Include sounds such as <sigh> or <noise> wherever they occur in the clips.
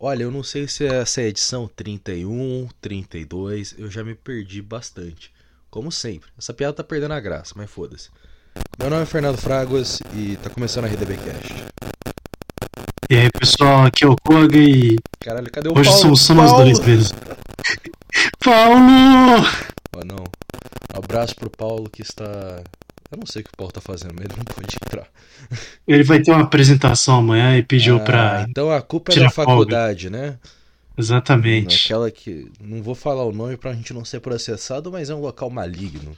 Olha, eu não sei se essa é a edição 31, 32, eu já me perdi bastante. Como sempre. Essa piada tá perdendo a graça, mas foda-se. Meu nome é Fernando Fraguas e tá começando a RDB Cast. E aí, pessoal, aqui é o Koga e Caralho, cadê o hoje Paulo? somos só nós Paulo! dois mesmo. <laughs> Paulo! Oh, não. Um abraço pro Paulo que está. Eu não sei o que o Paulo tá fazendo, mas ele não pode entrar. Ele vai ter uma apresentação amanhã e pediu Ah, pra. Então a culpa é da faculdade, né? Exatamente. Aquela que. Não vou falar o nome pra gente não ser processado, mas é um local maligno.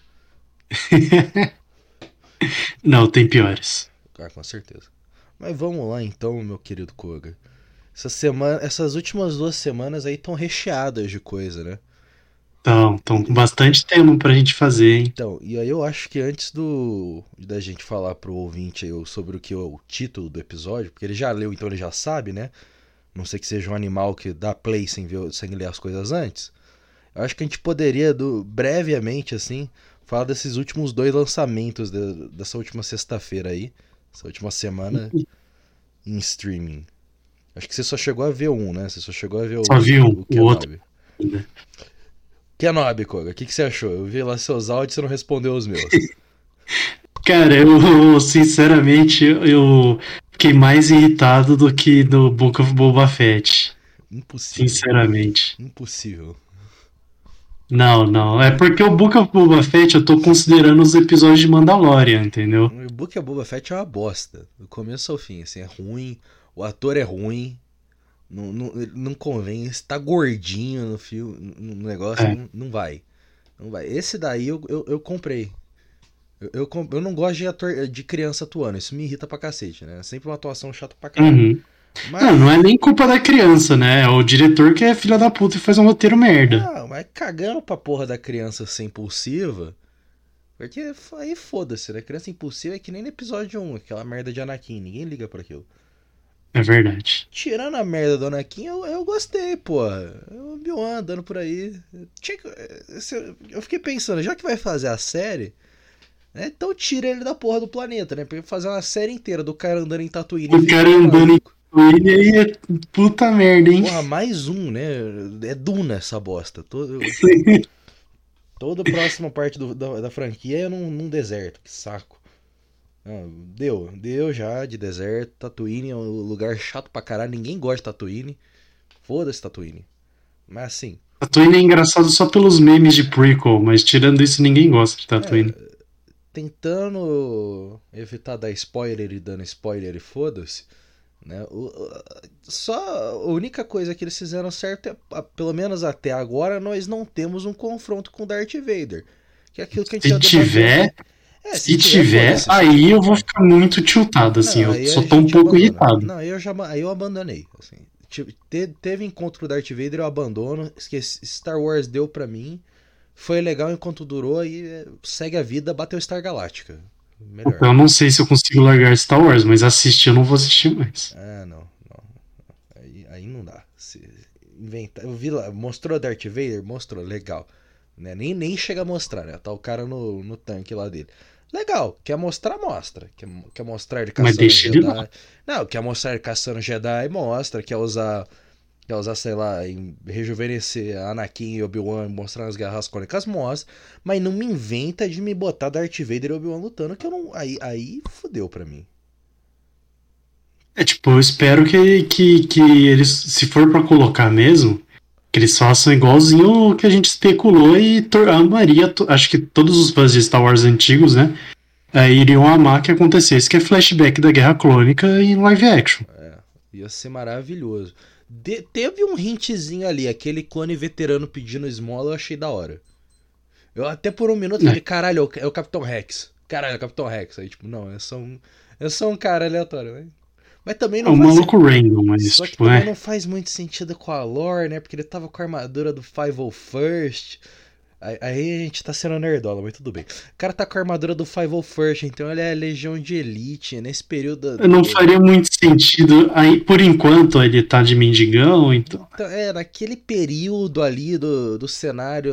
<laughs> Não, tem piores. Ah, com certeza. Mas vamos lá então, meu querido Koga. Essa semana, essas últimas duas semanas aí estão recheadas de coisa, né? Então, então com bastante tema pra gente fazer, hein? Então, e aí eu acho que antes do da gente falar pro ouvinte aí sobre o que é o título do episódio, porque ele já leu, então ele já sabe, né? Não sei que seja um animal que dá play sem, ver, sem ler as coisas antes. Eu acho que a gente poderia, do, brevemente, assim, falar desses últimos dois lançamentos de- dessa última sexta-feira aí, essa última semana em streaming. Acho que você só chegou a ver um, né? Você só chegou a ver o, Só vi um, o Kenobi. outro. Kenobi, Koga, o que, que você achou? Eu vi lá seus áudios e você não respondeu os meus. <laughs> Cara, eu sinceramente eu fiquei mais irritado do que no Book of Boba Fett. Impossível. Sinceramente. Impossível. Não, não. É porque o Book of Boba Fett eu tô considerando os episódios de Mandalorian, entendeu? O Book of Boba Fett é uma bosta. Do começo ao fim, assim, é ruim. O ator é ruim. Não, não, não convém. Ele tá gordinho no filme, no negócio. É. Não, não vai. Não vai. Esse daí eu, eu, eu comprei. Eu, eu, eu não gosto de ator de criança atuando. Isso me irrita pra cacete, né? É sempre uma atuação chata pra caralho. Uhum. Mas, Não, não é nem culpa da criança, né? É o diretor que é filho da puta e faz um roteiro merda. Não, mas cagando pra porra da criança ser impulsiva. Porque aí foda-se, né? Criança impulsiva é que nem no episódio 1, aquela merda de Anakin. Ninguém liga pra aquilo. É verdade. Tirando a merda do Anakin, eu, eu gostei, porra. O Obi-Wan andando por aí. Eu fiquei pensando, já que vai fazer a série, né, então tira ele da porra do planeta, né? Porque fazer uma série inteira do cara andando em Tatooine. O cara andando em. Ele aí é puta merda, hein? Porra, mais um, né? É Duna essa bosta. Todo, <laughs> toda a próxima parte do- da, da franquia é num, num deserto. Que saco. Deu, deu já de deserto. Tatooine é um lugar chato pra caralho. Ninguém gosta de Tatooine. Foda-se Tatooine. Mas assim, Tatooine é engraçado só pelos memes de prequel, mas tirando isso ninguém gosta de Tatooine. tentando evitar dar spoiler e dando spoiler e foda-se. Né? O- o- só a única coisa que eles fizeram certo é, pelo menos até agora, nós não temos um confronto com Darth Vader. Que é aquilo que a gente Se tiver. É, se tiver, foda-se. aí eu vou ficar muito tiltado, assim. Não, eu a tô um pouco abandona. irritado. Não, eu já aí eu abandonei. Assim. Te- teve encontro com o Darth Vader, eu abandono. Esqueci, Star Wars deu pra mim. Foi legal enquanto durou e é, segue a vida, bateu Star Galáctica. Melhor. Eu não sei se eu consigo largar Star Wars, mas assistir eu não vou assistir mais. Ah, não, não. Aí, aí não dá. Se inventar, eu vi lá, mostrou Darth Vader? Mostrou, legal. Né? Nem, nem chega a mostrar, né? Tá o cara no, no tanque lá dele. Legal, quer mostrar, mostra. Quer, quer mostrar ele Mas caçando deixa ele Jedi. lá. Não, quer mostrar ele caçando Jedi, mostra. Quer usar, quer usar, sei lá, em rejuvenescer Anakin e Obi-Wan, mostrar as guerras crônicas, mostra. Mas não me inventa de me botar Darth Vader e Obi-Wan lutando, que eu não. Aí, aí fudeu pra mim. É tipo, eu espero que, que, que eles, se for pra colocar mesmo, que eles façam igualzinho o que a gente especulou e amaria, acho que todos os fãs de Star Wars antigos, né, é, iriam amar que acontecesse, que é flashback da Guerra Clônica em live action. Ia ser maravilhoso. De- teve um hintzinho ali, aquele clone veterano pedindo esmola, eu achei da hora. Eu até por um minuto É. falei, caralho, é o- é o Capitão Rex. Caralho, é o Capitão Rex. Aí, tipo, não, é só um, é só um cara aleatório. Mas, mas também É não um faz maluco random, mas Só que tipo, também é. não faz muito sentido com a lore, né? Porque ele tava com a armadura do 501st. Aí, aí a gente tá sendo nerdola, mas tudo bem. O cara tá com a armadura do 501st, então ele é legião de elite. Nesse período. da- Não faria muito sentido, aí, por enquanto ele tá de mendigão, então... Então, é, naquele período ali do, do cenário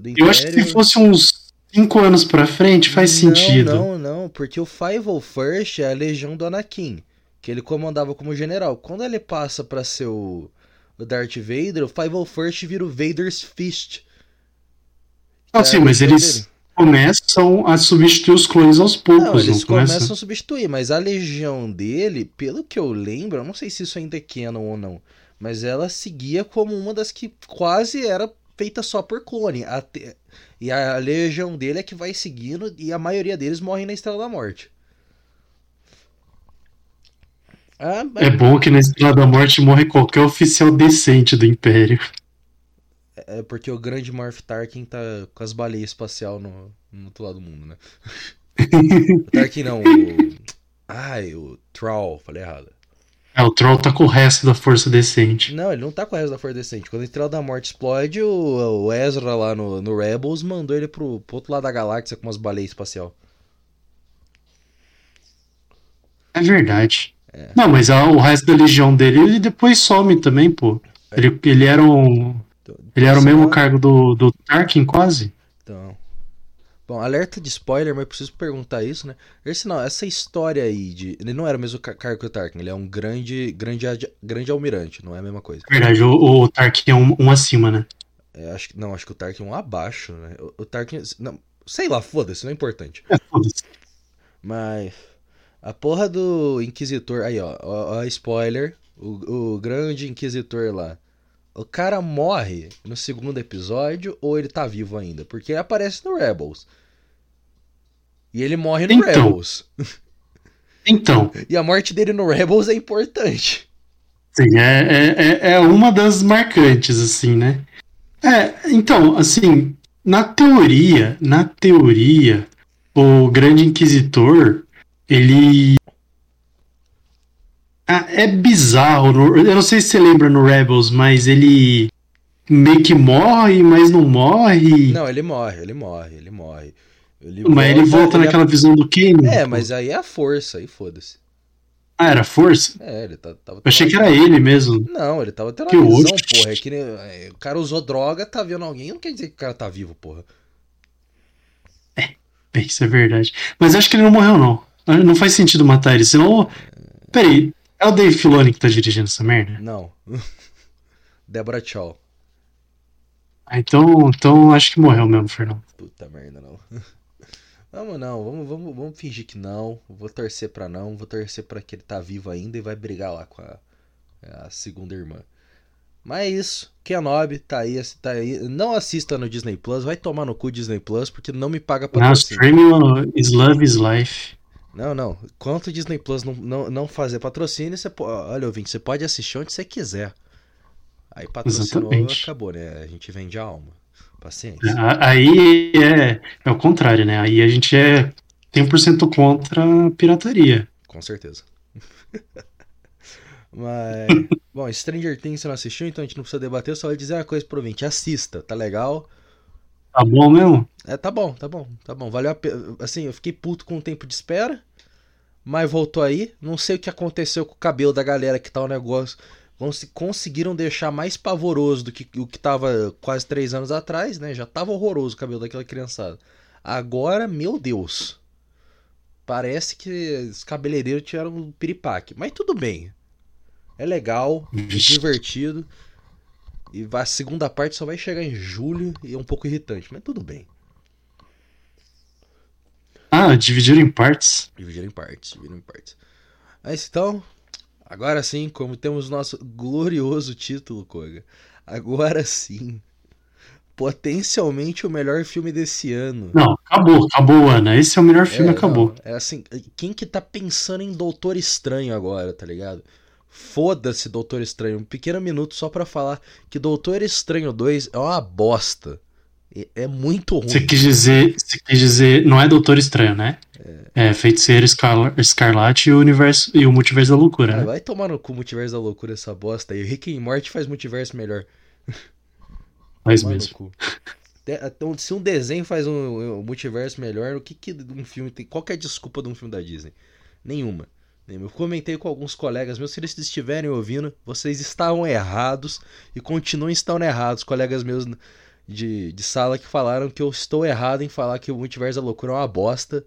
do Eu acho que se fosse uns 5 anos pra frente faz não, sentido. Não, não, porque o 501st é a legião do Anakin, que ele comandava como general. Quando ele passa pra ser o, o Darth Vader, o 501st vira o Vader's Fist. Ah, sim, mas eles começam a substituir os clones aos poucos. Não, eles não começam começa? a substituir, mas a legião dele, pelo que eu lembro, eu não sei se isso ainda é canon ou não, mas ela seguia como uma das que quase era feita só por clone. Até... E a legião dele é que vai seguindo e a maioria deles morrem na Estrela da Morte. Ah, mas- É bom que na Estrela da Morte morre qualquer oficial decente do Império. É porque o grande Morph Tarkin tá com as baleias espacial no, no outro lado do mundo, né? <laughs> o Tarkin não, o. Ai, o Troll, falei errado. É, o Troll tá com o resto da força decente. Não, ele não tá com o resto da Força Decente. Quando a Estrela da Morte explode, o, o Ezra lá no, no Rebels mandou ele pro, pro outro lado da galáxia com umas baleias espacial. É verdade. Não, mas a- o resto da legião dele, ele depois some também, pô. Ele, ele era um. Então, Ele era o mesmo cargo do, do Tarkin, quase. Então. Bom, alerta de spoiler, mas preciso perguntar isso, né? Esse não, essa história aí de. Ele não era o mesmo ca- cargo que o Tarkin, ele é um grande, grande, grande almirante, não é a mesma coisa. Verdade, o, o Tarkin é um, um acima, né? É, acho que, não, acho que o Tarkin é um abaixo, né? O, o Tarkin. Não, sei lá, foda-se, não é importante. É, foda-se. Mas. A porra do Inquisitor. Aí, ó, ó, ó, spoiler. O, o grande Inquisitor lá. O cara morre no segundo episódio ou ele tá vivo ainda? Porque ele aparece no Rebels. E ele morre no Então. Rebels. <laughs> Então, E a morte dele no Rebels é importante. sim, é, é, é- é uma das marcantes, assim, né? É, então, assim, na teoria, na teoria, o Grande Inquisitor, ele. Ah, é bizarro. eu não sei se você lembra no Rebels, mas ele meio que morre, mas não morre. Não, ele morre, ele morre, ele morre. Ele mas ele volta ele naquela visão do Kane. É, mas aí é a força, aí foda-se. Ah, era força? É, ele tá, tava. Eu achei que era ele mesmo. Não, ele tava tendo Que uma visão, hoje- porra. É que nem- é, o cara usou droga, tá vendo alguém, não quer dizer que o cara tá vivo, porra. É, Isso é verdade. Mas acho que ele não morreu, não. Não faz sentido matar ele, senão. Peraí, é o Dave Filoni que tá dirigindo essa merda? Não. <laughs> Débora Chow. Ah, então, então acho que morreu mesmo, Fernando. Puta merda, não. <laughs> Vamos não, vamos, vamos, vamos fingir que não. Vou torcer pra não, vou torcer pra que ele tá vivo ainda e vai brigar lá com a, a segunda irmã. Mas é isso. Kenobi tá aí, tá aí. Não assista no Disney Plus, vai tomar no cu Disney Plus, porque não me paga Não, patrocínio. streaming is love is life. Não, não. Enquanto o Disney Plus não, não, não fazer patrocínio, você pode. Olha, ouvinte, você pode assistir onde você quiser. Aí patrocinou, Exatamente. acabou, né? A gente vende a alma. Paciência. Aí é, é o contrário, né? Aí a gente é 100% contra a pirataria. Com certeza. <laughs> Mas. Bom, Stranger Things você não assistiu, então a gente não precisa debater, eu só vou dizer uma coisa pro ouvinte. Assista, tá legal? Tá bom mesmo? É, tá bom, tá bom, tá bom. Valeu a pena. Assim, eu fiquei puto com o tempo de espera, mas voltou aí. Não sei o que aconteceu com o cabelo da galera que tá o negócio. Cons- Conseguiram deixar mais pavoroso do que o que tava quase três anos atrás, né? Já tava horroroso o cabelo daquela criançada. Agora, meu Deus. Parece que os cabeleireiros tiveram um piripaque. Mas tudo bem. É legal, é divertido. E a segunda parte só vai chegar em julho e é um pouco irritante, mas tudo bem. Ah, dividiram em partes. Dividiram em partes, dividiram em partes. Mas então, agora sim, como temos nosso glorioso título, Koga. Agora sim. Potencialmente o melhor filme desse ano. Não, acabou, acabou, Ana. Esse é o melhor filme, É, acabou. não, é assim, quem que tá pensando em Doutor Estranho agora, tá ligado? Foda-se Doutor Estranho. Um pequeno minuto só pra falar que Doutor Estranho 2 é uma bosta. É- É muito ruim. Você quis dizer, você quis dizer, não é Doutor Estranho, né? É, Feiticeiro Escarla- Escarlate e o universo e o multiverso da loucura, né? vai tomar no cu Multiverso da Loucura essa bosta aí. Rick e Morty faz multiverso melhor. Faz mesmo. então, Se um desenho faz um, um multiverso melhor, o que que um filme tem? Qual é a desculpa de um filme da Disney? Nenhuma. Nenhuma. Eu comentei com alguns colegas meus, se eles estiverem ouvindo, vocês estavam errados e continuam estando errados. Colegas meus de, de sala que falaram que eu estou errado em falar que o Multiverso da Loucura é uma bosta,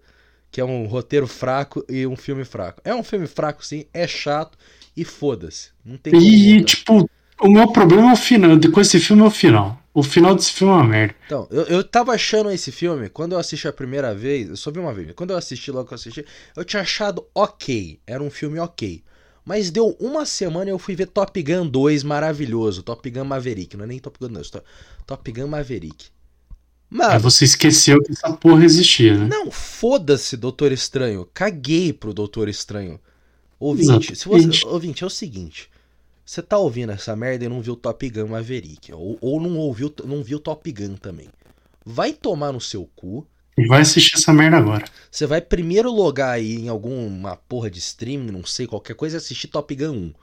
que é um roteiro fraco e um filme fraco. É um filme fraco, sim, é chato e foda-se. Não tem como E, tipo, o meu problema é o final. Com esse filme é o final. O final desse filme é uma merda. Então, eu, eu tava achando esse filme, quando eu assisti a primeira vez, eu só vi uma vez, quando eu assisti logo que eu assisti, eu tinha achado ok. Era um filme ok. Mas deu uma semana e eu fui ver Top Gun 2 maravilhoso. Top Gun Maverick. Não é nem Top Gun 2, Top Gun Maverick. Mano, Aí você esqueceu que essa porra existia, né? Não, foda-se, Doutor Estranho. Caguei pro Doutor Estranho. Ouvinte, se você, ouvinte, é o seguinte. Você tá ouvindo essa merda e não viu Top Gun Maverick. Ou, ou não ouviu, não viu Top Gun também. Vai tomar no seu cu. E vai assistir essa merda agora. Você vai primeiro logar aí em alguma porra de streaming, não sei, qualquer coisa, e assistir Top Gun 1.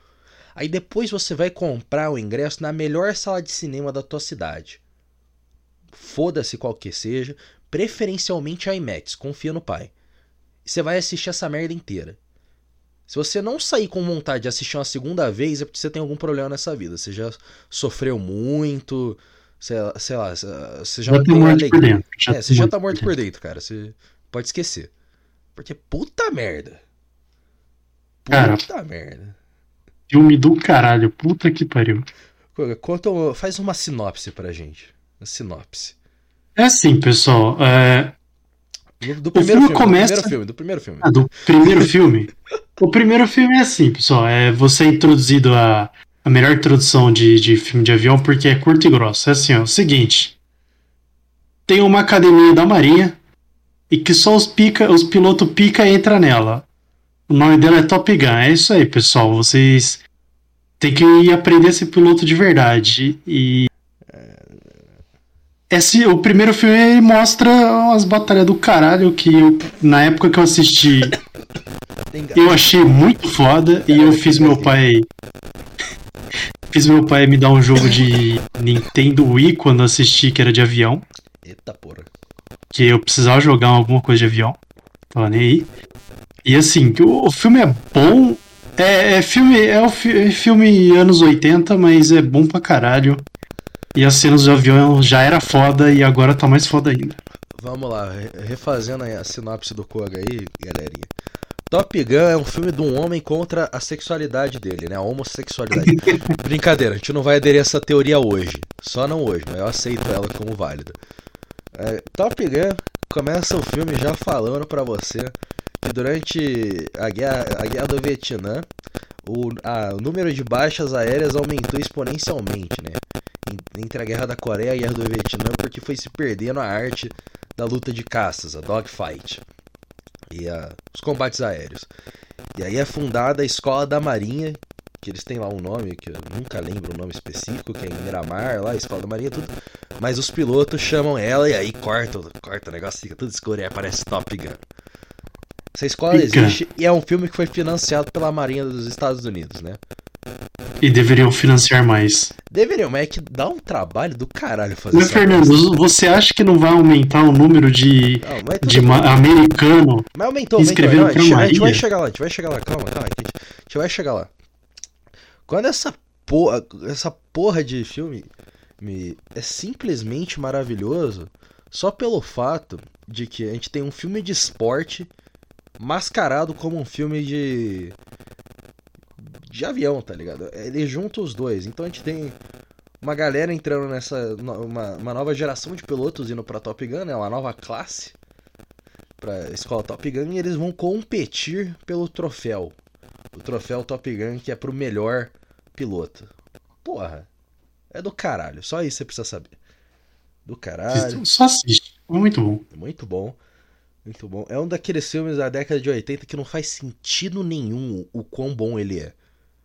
Aí depois você vai comprar o ingresso na melhor sala de cinema da tua cidade. Foda-se qual que seja, preferencialmente IMAX, confia no pai. E você vai assistir essa merda inteira. Se você não sair com vontade de assistir uma segunda vez, é porque você tem algum problema nessa vida. Você já sofreu muito, sei, sei lá, você já, já não tem alegria. Já é, você já tá morto por dentro, cara. Você pode esquecer. Porque puta merda. Puta cara, merda. Filme do caralho, puta que pariu. Conta, faz uma sinopse pra gente. Uma sinopse. É assim, pessoal. É... Do, primeiro filme, começa... do primeiro filme, do primeiro filme. Ah, do primeiro filme? O primeiro filme é assim, pessoal. É você é introduzido a, a melhor introdução de, de filme de avião porque é curto e grosso. É assim, ó. O seguinte. Tem uma academia da Marinha e que só os pica, os pilotos pica entra nela. O nome dela é Top Gun. É isso aí, pessoal. Vocês têm que ir aprender a ser piloto de verdade. E esse, o primeiro filme mostra umas batalhas do caralho que eu, na época que eu assisti eu achei muito foda e eu fiz meu pai fiz meu pai me dar um jogo de Nintendo Wii quando assisti que era de avião. Eita porra. Que eu precisava jogar alguma coisa de avião. Tava nem aí. E assim, o, o filme é bom. É, é filme é o é filme anos 80, mas é bom pra caralho. E as cenas do avião já era foda e agora tá mais foda ainda. Vamos lá, refazendo a sinopse do Koga aí, galerinha. Top Gun é um filme de um homem contra a sexualidade dele, né? A homossexualidade. <laughs> Brincadeira, a gente não vai aderir a essa teoria hoje. Só não hoje, mas eu aceito ela como válida. É, Top Gun começa o filme já falando para você que durante a guerra, a guerra do Vietnã, o, a, o número de baixas aéreas aumentou exponencialmente, né? Entre a Guerra da Coreia e a Guerra do Vietnã, porque foi se perdendo a arte da luta de caças, a dogfight, e a, os combates aéreos. E aí é fundada a Escola da Marinha, que eles têm lá um nome que eu nunca lembro o nome específico, que é em Miramar, lá, Escola da Marinha, tudo. Mas os pilotos chamam ela e aí corta, corta o negócio, fica tudo escuro e aparece Top Gun. Essa escola existe e é um filme que foi financiado pela Marinha dos Estados Unidos, né? E deveriam financiar mais. Deveriam, mas é que dá um trabalho do caralho fazer isso. Fernando, coisa. você acha que não vai aumentar o número de, não, de americano mas aumentou, escrevendo aumentou. Não, a, gente, a gente vai chegar lá, a gente vai chegar lá, calma, calma, a gente, a gente vai chegar lá. Quando essa porra, essa porra de filme me, é simplesmente maravilhoso só pelo fato de que a gente tem um filme de esporte mascarado como um filme de de avião, tá ligado? Ele junta os dois. Então a gente tem uma galera entrando nessa. Uma, uma nova geração de pilotos indo pra Top Gun, né? Uma nova classe pra escola Top Gun e eles vão competir pelo troféu. O troféu Top Gun que é pro melhor piloto. Porra, é do caralho. Só isso você precisa saber. Do caralho. Só assiste. É muito bom. Muito bom. Muito bom. É um daqueles filmes da década de 80 que não faz sentido nenhum o quão bom ele é.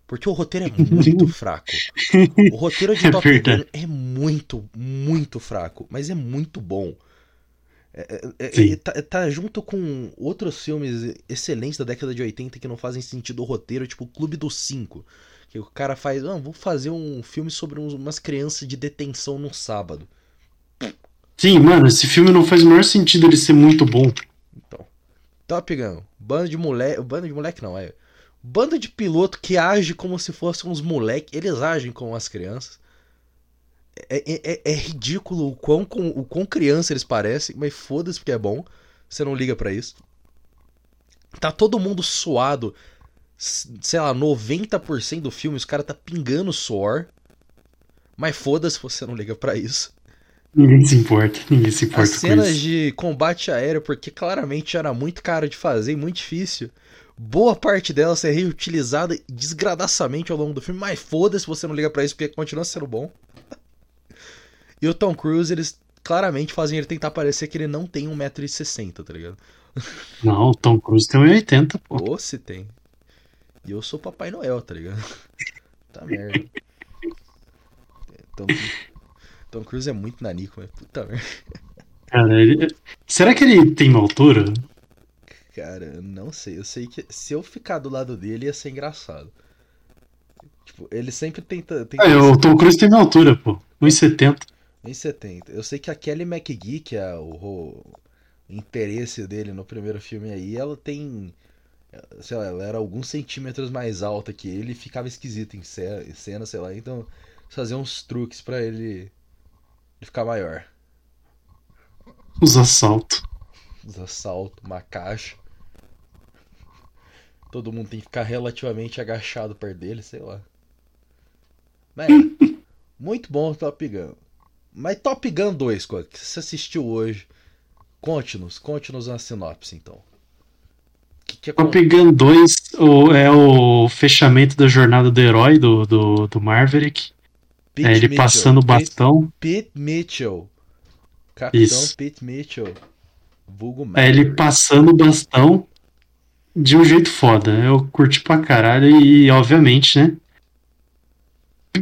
Porque o roteiro é <laughs> muito fraco. <laughs> O roteiro de é Top Gun é muito, muito fraco, mas é muito bom. É, é, é tá, tá, junto com outros filmes excelentes da década de 80 que não fazem sentido o roteiro, tipo o Clube dos Cinco. Que o cara faz, ah, vou fazer um filme sobre umas crianças de detenção no sábado. Sim, mano, esse filme não faz o menor sentido ele ser muito bom. Então, Top Gun, bando de moleque, bando de moleque não, é Banda de piloto que age como se fossem uns moleques. Eles agem como as crianças. É, é, é, é ridículo o quão, com, o quão criança eles parecem, mas foda-se porque é bom. Você não liga para isso. Tá todo mundo suado. Sei lá, 90% do filme os caras tá pingando suor. Mas foda-se se você não liga para isso. Ninguém se importa, ninguém se importa As cenas de combate aéreo, porque claramente era muito caro de fazer e muito difícil. Boa parte delas é reutilizada desgradaçamente ao longo do filme, mas foda-se se você não liga pra isso, porque continua sendo bom. <laughs> E o Tom Cruise, eles claramente fazem ele tentar parecer que ele não tem 1,60m, tá ligado? <laughs> Não, o Tom Cruise tem 1,80, pô. Ou se tem. E eu sou Papai Noel, tá ligado? <laughs> Tá merda. Tom, Tom Cruise é muito nanico, mas puta merda. Cara, ele- Será que ele tem uma altura? Cara, não sei. Eu sei que se eu ficar do lado dele ia ser engraçado. Tipo, ele sempre tenta. tenta Ah, o Tom Cruise tem uma altura, pô. 1,70. Em 70. Eu sei que a Kelly McGee, que é o, o interesse dele no primeiro filme aí, ela tem. Sei lá, ela era alguns centímetros mais alta que ele e ficava esquisita em ce- em cena, sei lá. Então, fazer uns truques pra ele, ele ficar maior. Os assaltos. Os assaltos, uma caixa. Todo mundo tem que ficar relativamente agachado perto dele, sei lá. Mas, é, <laughs> muito bom o Top Gun. Mas Top Gun 2, Coca, que você assistiu hoje, conte-nos, conte-nos uma sinopse então. Que que Top acon- Gun 2 o- é o fechamento da jornada do herói do, do, do Maverick. Pete É ele Mitchell, passando o Pete- bastão. Pete Mitchell. Capitão Isso. Pete Mitchell. Vulgo É ele passando o bastão de um jeito foda. Eu curti pra caralho e, obviamente, né?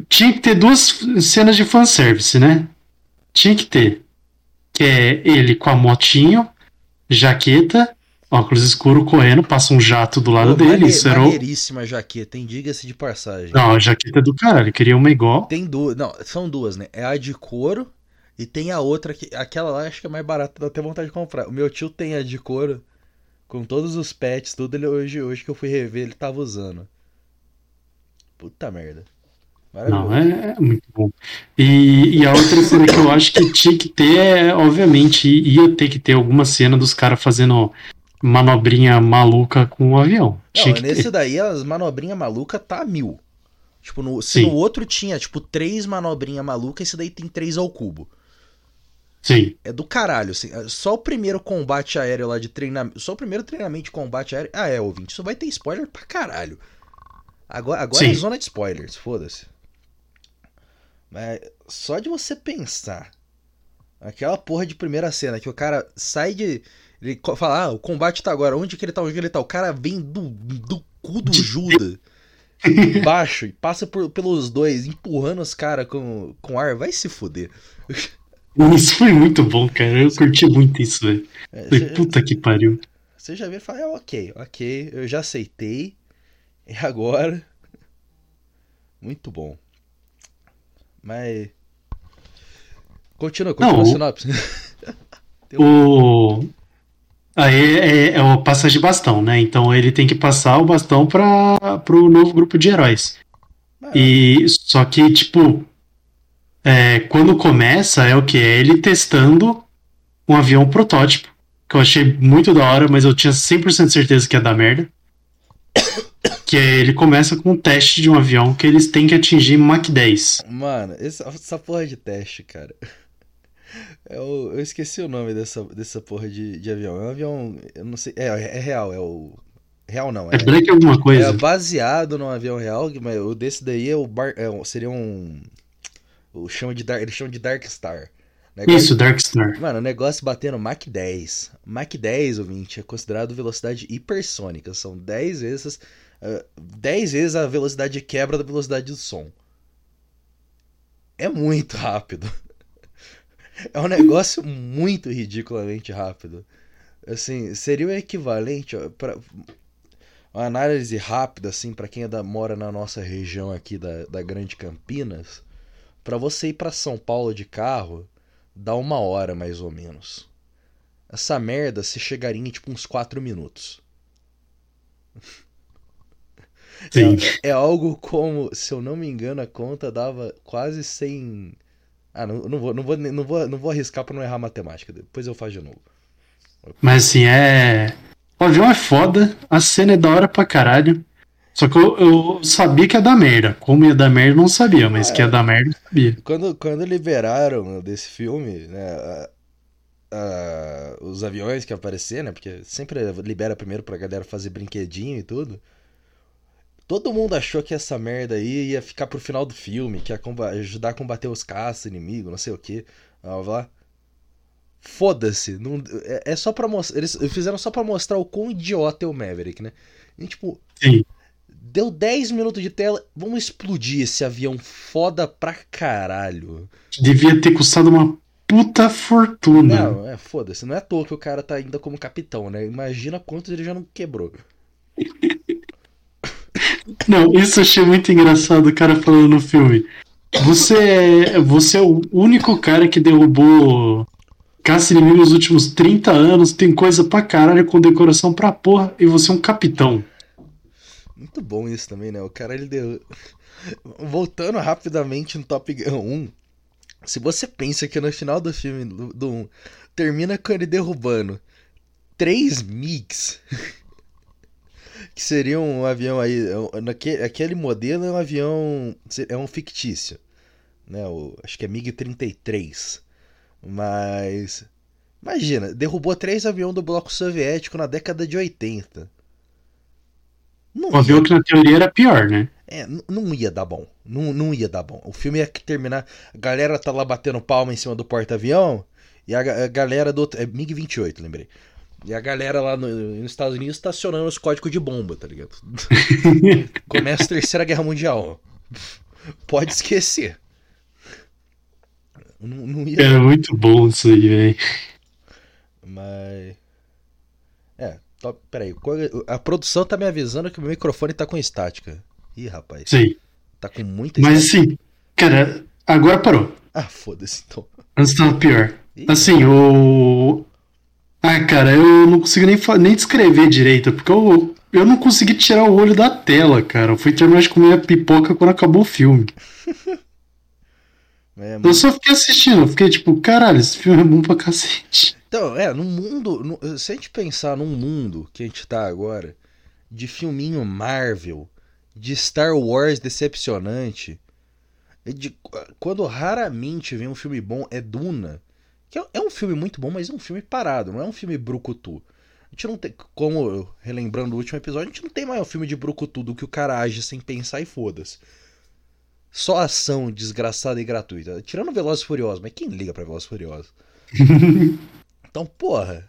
Tinha que ter duas cenas de fanservice, né? Tinha que ter. Que é ele com a motinho, jaqueta, óculos escuro correndo, passa um jato do lado Pô, dele. mane- Isso era maneiríssima jaqueta, hein? Diga-se de passagem. Não, a jaqueta é do caralho. Queria uma igual. Tem duas, não, são duas, né? É a de couro e tem a outra que aquela lá acho que é mais barata, dá até vontade de comprar. O meu tio tem a de couro com todos os pets, tudo ele hoje, hoje que eu fui rever, ele tava usando. Puta merda. Não, é, é muito bom. E, e a outra cena que eu acho que tinha que ter, é, obviamente, ia ter que ter alguma cena dos caras fazendo manobrinha maluca com o avião. Não, nesse ter. daí as manobrinhas malucas tá mil. Tipo, no, se Sim. no outro tinha, tipo, três manobrinhas malucas, esse daí tem três ao cubo. Sim, É do caralho, assim. Só o primeiro combate aéreo lá de treinamento. Só o primeiro treinamento de combate aéreo. Ah, é, ouvinte. Isso vai ter spoiler pra caralho. Agora, agora é zona de spoilers, foda-se. Mas só de você pensar. Aquela porra de primeira cena que o cara sai de. Ele fala, ah, o combate tá agora. Onde que ele tá? Onde que ele tá? O cara vem do, do cu do Judas. <laughs> baixo e passa por- pelos dois, empurrando os caras com, com ar. Vai se fuder. Isso foi muito bom, cara. Eu curti muito isso, velho. É, cê- Puta que pariu. Você já viu e fala, é, ok, ok, eu já aceitei. E agora? Muito bom. Mas. Continua, continua Não, a sinopse. <laughs> O. Aí é, é o passa de bastão, né? Então ele tem que passar o bastão para pro novo grupo de heróis. E só que, tipo, é, quando começa é o que? É ele testando um avião protótipo. Que eu achei muito da hora, mas eu tinha 100% certeza que ia dar merda. <coughs> Que é, ele começa com um teste de um avião que eles têm que atingir Mach 10. Mano, essa, essa porra de teste, cara. <laughs> Eu, eu esqueci o nome dessa, dessa porra de, de avião. É um avião. Eu não sei. É, é real, é o. Real não, É é. Black alguma É coisa? baseado num avião real, mas o desse daí é o bar, é, seria um. O chama de Dark, eles chamam de Dark Star. Negócio- Isso, Dark Star. Mano, o negócio batendo Mach 10. Mach 10, ouvinte, é considerado velocidade hipersônica. São 10 vezes, ah, 10 vezes a velocidade de quebra da velocidade do som. É muito rápido. <laughs> É um negócio muito ridiculamente rápido. Assim, seria o equivalente para uma análise rápida assim para quem é da- mora na nossa região aqui da, da Grande Campinas, para você ir para São Paulo de carro, dá uma hora mais ou menos. Essa merda você chegaria em tipo uns 4 minutos. <laughs> Sim. É, é algo como, se eu não me engano, a conta dava quase 100. Ah, não, não, vou, não, vou, não, vou, não vou arriscar pra não errar a matemática. Depois eu faço de novo. Mas assim, é. O avião é foda, a cena é da hora pra caralho. Só que eu, eu sabia que ia dar merda. Como ia dar merda, não sabia, mas Ah, que ia dar merda, eu sabia. Quando, quando liberaram desse filme, né, a- a- os aviões que apareceram, né, porque sempre libera primeiro pra galera fazer brinquedinho e tudo. Todo mundo achou que essa merda aí ia ficar pro final do filme, que ia ajudar a combater os caças inimigos, não sei o que. Blá. Foda-se, não- é, é só pra mostrar. Eles fizeram só pra mostrar o quão idiota é o Maverick, né? E, tipo, Sim. Deu 10 minutos de tela, vamos explodir esse avião foda pra caralho. Devia ter custado uma puta fortuna. Não, é, foda-se. Não é à toa que o cara tá ainda como capitão, né? Imagina quantos ele já não quebrou. <laughs> Não, isso eu achei muito engraçado o cara falando no filme. Você é, você é o único cara que derrubou caça inimigo nos últimos 30 anos, tem coisa pra caralho com decoração pra porra, e você é um capitão. Muito bom isso também, né? O cara, ele deu... <laughs> Voltando rapidamente no Top Gun 1, se você pensa que no final do filme do, do 1 termina com ele derrubando três MiGs, <laughs> que seria um avião aí, naquele, aquele modelo é um avião, é um fictício, né? O, acho que é MiG-33, mas imagina, derrubou três aviões do bloco soviético na década de 80. Não O avião que na teoria era pior, né? é, não ia dar bom. Não, não ia dar bom. O filme ia terminar. A galera tá lá batendo palma em cima do porta-avião. E a, a galera do. É MiG-28, lembrei. E a galera lá no- nos Estados Unidos estacionando os códigos de bomba, tá ligado? <laughs> Começa a Terceira Guerra Mundial. Pode esquecer. Não, não ia. Era muito bom isso aí, velho. Mas. É, top, peraí. é- A produção tá me avisando que o meu microfone tá com estática. Ih, rapaz. Sei. Tá com muita Mas estática. assim, cara, agora parou. Ah, foda-se então. Antes tava pior. Ih, Assim, o. Ah, cara, eu não consigo nem, nem descrever direito, porque eu, eu não consegui tirar o olho da tela, cara. Eu fui terminar de comer a pipoca quando acabou o filme. <laughs> é, Eu só fiquei assistindo, eu fiquei tipo, caralho, esse filme é bom pra cacete. Então, é, num mundo. no- se a gente pensar num mundo que a gente tá agora, de filminho Marvel, de Star Wars decepcionante, de, quando raramente vem um filme bom, é Duna. Que é, é um filme muito bom, mas é um filme parado, não é um filme brucutu. A gente não tem. Como relembrando o último episódio, a gente não tem mais um filme de brucutu do que o cara age sem pensar e foda-se. Só ação desgraçada e gratuita. Tirando Velozes Furiosos, mas quem liga pra Velozes Furiosos? <laughs> Então, porra,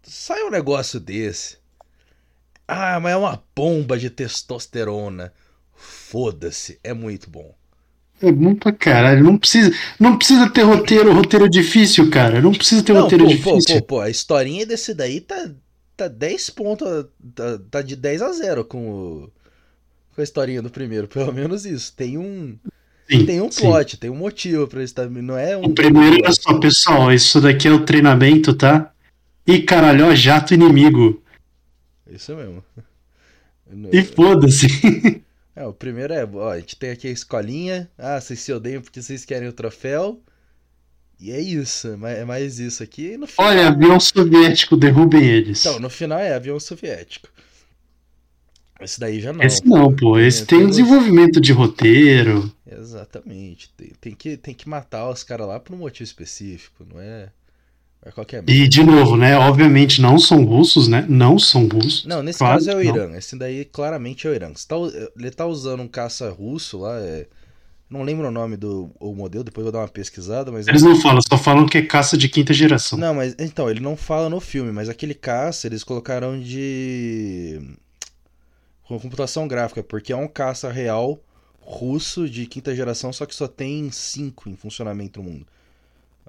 sai um negócio desse. Ah, mas é uma bomba de testosterona. Foda-se, é muito bom. É bom pra caralho. Não precisa, não precisa ter roteiro, roteiro difícil, cara. Não precisa ter Não, roteiro pô, pô, difícil. pô, pô, a historinha desse daí tá, tá 10 pontos, tá, tá de 10 a 0 com, o, com a historinha do primeiro, pelo menos isso. Tem um, Sim, tem um sim. plot, tem um motivo pra isso, não é um... O primeiro é só, pessoal, isso daqui é o treinamento, tá? E caralho, ó, jato inimigo. Isso mesmo. E foda-se. <laughs> É, o primeiro é, ó, a gente tem aqui a escolinha. Ah, vocês se odeiam porque vocês querem o troféu. E é isso, é mais- é mais isso aqui. No final, Olha, avião soviético, derrubem eles. então, no final é avião soviético. Esse daí já não. Esse não, pô. Esse tem um temos- desenvolvimento de roteiro. Exatamente. Tem, tem que, tem que matar os caras lá por um motivo específico, não é, é qualquer E, de novo, né? Obviamente não são russos, né? Não são russos. Não, nesse Claro caso é o que não. Irã. Esse daí claramente é o Irã. Tá ele tá usando um caça russo lá. É... Não lembro o nome do o modelo, depois eu vou dar uma pesquisada, mas. Eles não falam, só falam que é caça de quinta geração. Não, mas então, ele não fala no filme, mas aquele caça eles colocaram de. com computação gráfica, porque é um caça real russo de quinta geração, só que só tem cinco em funcionamento no mundo.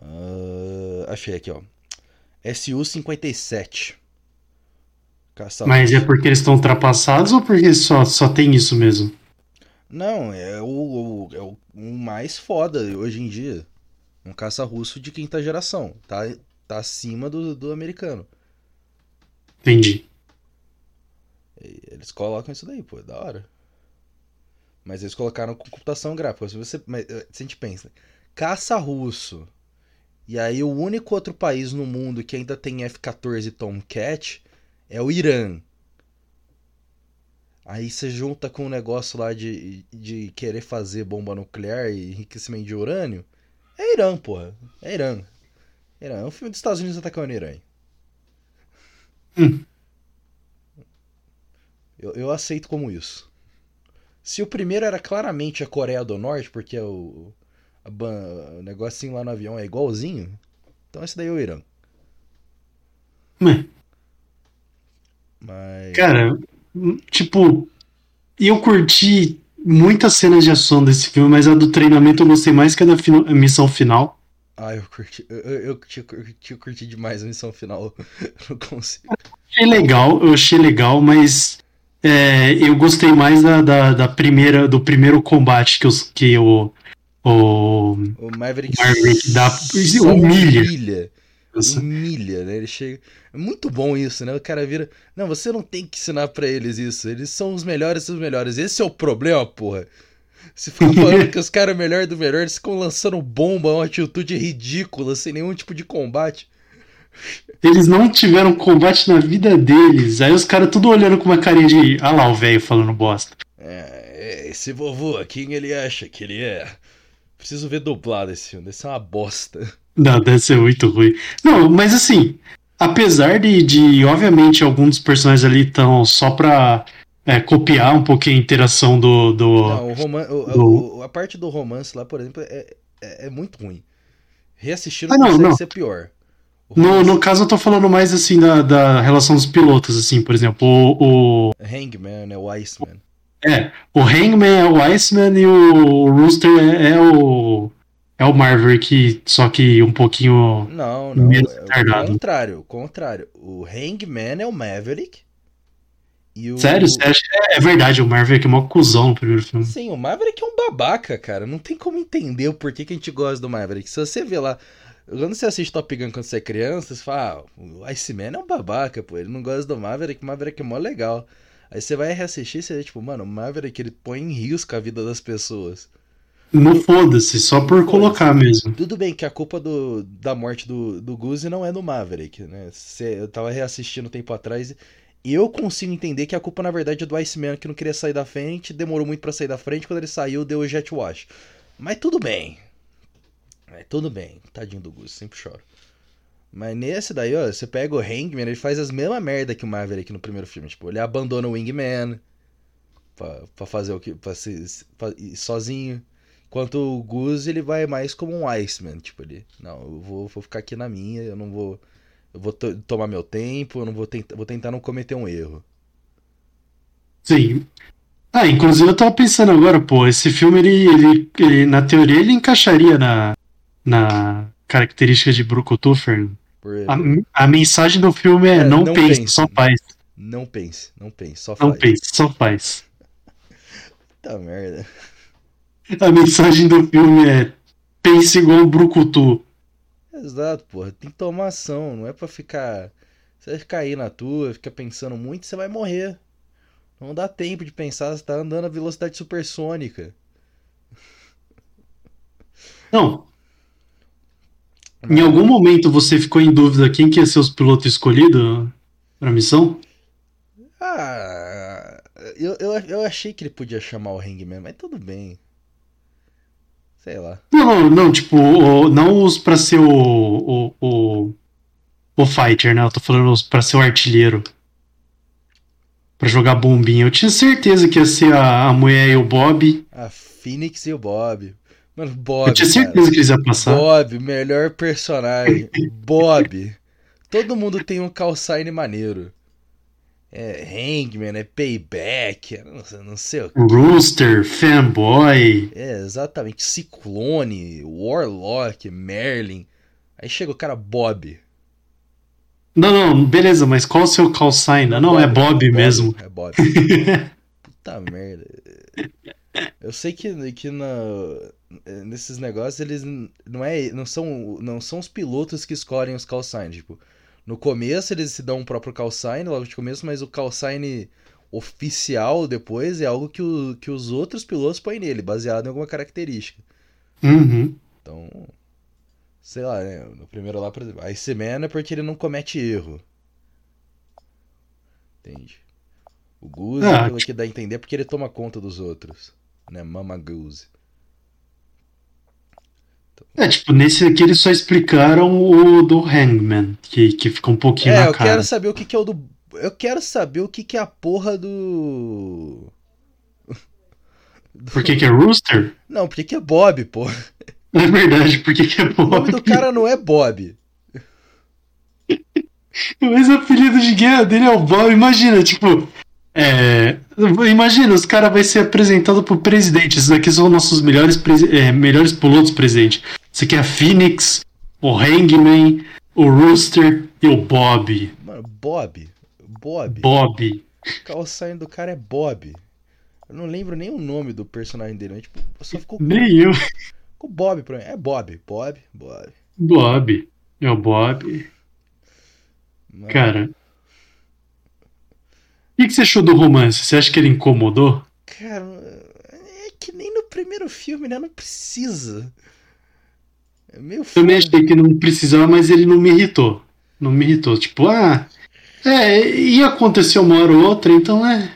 Ah, achei aqui, ó. SU-57. Caça Mas é porque eles estão ultrapassados ou porque só, só tem isso mesmo? Não, é o, o- é o, o mais foda hoje em dia. Um caça russo de quinta geração. Tá, tá acima do, do americano. Entendi. E Eles colocam isso daí, pô, é da hora. Mas eles colocaram com computação gráfica. Se você, mas, eh, se a gente pensa, caça russo. E aí o único outro país no mundo que ainda tem F-14 Tomcat é o Irã. Aí você junta com um negócio lá de, de querer fazer bomba nuclear e enriquecimento de urânio. É Irã, porra. É Irã. Irã. É um filme dos Estados Unidos atacando Irã. Hum. Eu, eu aceito como isso. Se o primeiro era claramente a Coreia do Norte, porque o, a, o negocinho lá no avião é igualzinho, então esse daí é o Irã. Hum. <laughs> Mas. Cara, tipo, eu curti muitas cenas de ação desse filme, mas a do treinamento eu gostei mais que a da missão final. Ah, eu curti. Eu, eu, eu, eu, eu curti demais a missão final. <laughs> não consigo. Achei legal, eu achei legal, mas é, eu gostei mais da, da, da, primeira, do primeiro combate que, os, que o. O, o Maverick, Maverick dá, humilha. humilha. Humilha, né? Ele chega. É muito bom isso, né? O cara vira. Não, você não tem que ensinar para eles isso. Eles são os melhores dos melhores. Esse é o problema, porra. Se ficar <laughs> falando que os caras é melhor do melhor, eles ficam lançando bomba, uma atitude ridícula, sem nenhum tipo de combate. Eles não tiveram combate na vida deles. Aí os caras tudo olhando com uma carinha de. Ah lá, o velho falando bosta. É, esse vovô, quem ele acha que ele é? Preciso ver dublado esse filme, esse é uma bosta. Não, deve ser muito ruim. Não, mas assim, apesar de, de obviamente, alguns dos personagens ali estão só pra é, copiar um pouquinho a interação do. do, Não, roman do... O, a parte do romance lá, por exemplo, é, é, é muito ruim. Reassistindo ah, não, consegue não. ser pior. No, no caso, eu tô falando mais assim da, da relação dos pilotos, assim, por exemplo, o. o... Hangman é o Iceman. É, o Hangman é o Iceman e o Rooster é, é o. É o Maverick, só que um pouquinho. Não, não. Menos é o contrário, o contrário. O Hangman é o Maverick. O... Sério? Você acha que é verdade, o Maverick é mó cuzão no primeiro filme. Sim, o Maverick é um babaca, cara. Não tem como entender o porquê que a gente gosta do Maverick. Se você vê lá quando você assiste Top Gun quando você é criança, você fala, ah, o Iceman é um babaca, pô, ele não gosta do Maverick, o Maverick é mó legal. Aí você vai reassistir e você vê, tipo, mano, o Maverick ele põe em risco a vida das pessoas. Não foda-se, só por colocar mesmo. Tudo bem que a culpa do, da morte do, do Guzi não é no Maverick, né? Você, eu tava reassistindo um tempo atrás e eu consigo entender que a culpa, na verdade, é do Iceman, que não queria sair da frente, demorou muito para sair da frente, quando ele saiu, deu o jet wash. Mas tudo bem, é, tudo bem, tadinho do Gus, sempre choro. Mas nesse daí, ó, você pega o Hangman, ele faz as mesmas merda que o Maverick no primeiro filme. Tipo, ele abandona o Wingman pra, pra fazer o que. Pra ser pra, sozinho. Enquanto o Gus, ele vai mais como um Iceman. Tipo, ele. Não, eu vou, vou ficar aqui na minha, eu não vou. Eu vou tomar meu tempo, eu não vou tentar. Vou tentar não cometer um erro. Sim. Ah, inclusive eu tava pensando agora, pô, esse filme ele, ele, ele na teoria ele encaixaria na, na característica de Brucutu, Fernando. A, a, mensagem do filme é, é não, não pense, pense, só faz. Não pense, não pense, só faz. Não pense, só faz. Puta <laughs> merda. A mensagem do filme é pense igual um Brucutu. Exato, porra. Tem que tomar ação, não é pra ficar. Você vai ficar aí na tua, fica pensando muito, você vai morrer. Não dá tempo de pensar, você tá andando a velocidade supersônica. Não, em algum momento você ficou em dúvida quem que ia ser os pilotos escolhidos pra missão? Ah, eu, eu, eu achei que ele podia chamar o Hangman, mas tudo bem. Sei lá. Não, não, tipo, não os pra ser o, o, o, o fighter, né? Eu tô falando os pra ser o artilheiro. Pra jogar bombinha. Eu tinha certeza que ia ser a, a mulher e o Bob. A Phoenix e o Bob. Mano, Bob. Eu tinha certeza cara. que eles iam passar. Bob, melhor personagem. Bob. Todo mundo tem um call sign maneiro. É Hangman, é Payback, não, não sei o que. Rooster, Fanboy. É, exatamente. Ciclone, Warlock, Merlin. Aí chega o cara Bob. Não, não, beleza, mas qual o seu call sign? Não, Bob, é Bob, Bob mesmo. É Bob. <laughs> Puta merda. Eu sei que, que na, é, nesses negócios eles não é não são não são os pilotos que escolhem os call signs, tipo, no começo eles se dão um próprio call sign logo de começo, mas o call sign oficial depois é algo que, o, que os outros pilotos põem nele, baseado em alguma característica. Uhum. Então, sei lá, né? No primeiro lá, por exemplo, Iceman é porque ele não comete erro. Entende? O Goose, Ah, pelo que dá a entender, é porque ele toma conta dos outros. Né? Mama Goose. É, tipo, nesse aqui eles só explicaram o do Hangman, que, que fica um pouquinho É, na eu cara. quero saber o que, que é o do. Eu quero saber o que, que é a porra do. <laughs> do- Por que, que é Rooster? Não, porque que é Bob, pô. <laughs> É verdade, por que, que é O nome Bob? do cara não é Bob. <laughs> Mas o apelido de guerra dele é o Bob. Imagina, tipo. É, imagina, os caras vão ser apresentados pro presidente. Esses aqui são nossos melhores, é, melhores pilotos, presidente. Esse aqui é a Phoenix, o Hangman, o Rooster e o Bob. Mano, Bob. Bob. Bob. O calçado do cara é Bob. Eu não lembro nem o nome do personagem dele, mas tipo, só ficou Nem eu. o Bob pra mim. É Bob, Bob, Bob. Bob. É o Bob. Mano, Cara. O que, que você achou do romance? Você acha que ele incomodou? Cara, é que nem no primeiro filme, né? Não precisa. É meio Também foda. achei que não precisava, mas ele não me irritou. Não me irritou. Tipo, ah. É, ia acontecer uma hora ou outra, então é.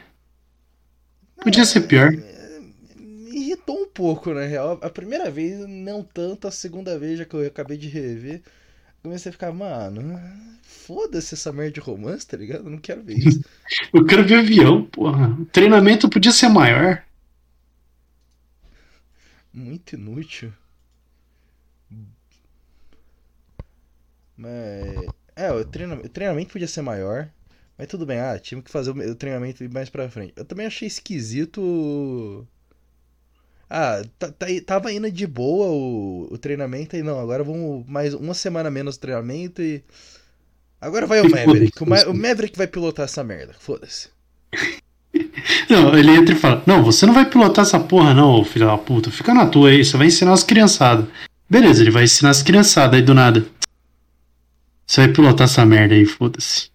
Podia ser pior. Me irritou um pouco, na real. A primeira vez, não tanto. A segunda vez, já que eu acabei de rever, comecei a ficar, mano, foda-se essa merda de romance, tá ligado? Eu não quero ver isso. <laughs> Eu quero ver avião, porra. O treinamento podia ser maior. Muito inútil. Mas. É, o treinamento, o treinamento podia ser maior. Mas tudo bem, ah, tinha que fazer o treinamento mais pra frente. Eu também achei esquisito. Ah, tá, tá- tava indo de boa o, o treinamento e não, agora vamos mais uma semana menos treinamento e. Agora vai o Maverick. O, Ma- o Maverick vai pilotar essa merda. Foda-se. <laughs> Não, ele entra e fala: Não, você não vai pilotar essa porra, não, filho da puta. Fica na tua aí, você vai ensinar as criançadas. Beleza, ele vai ensinar as criançadas aí do nada. Você vai pilotar essa merda aí, foda-se.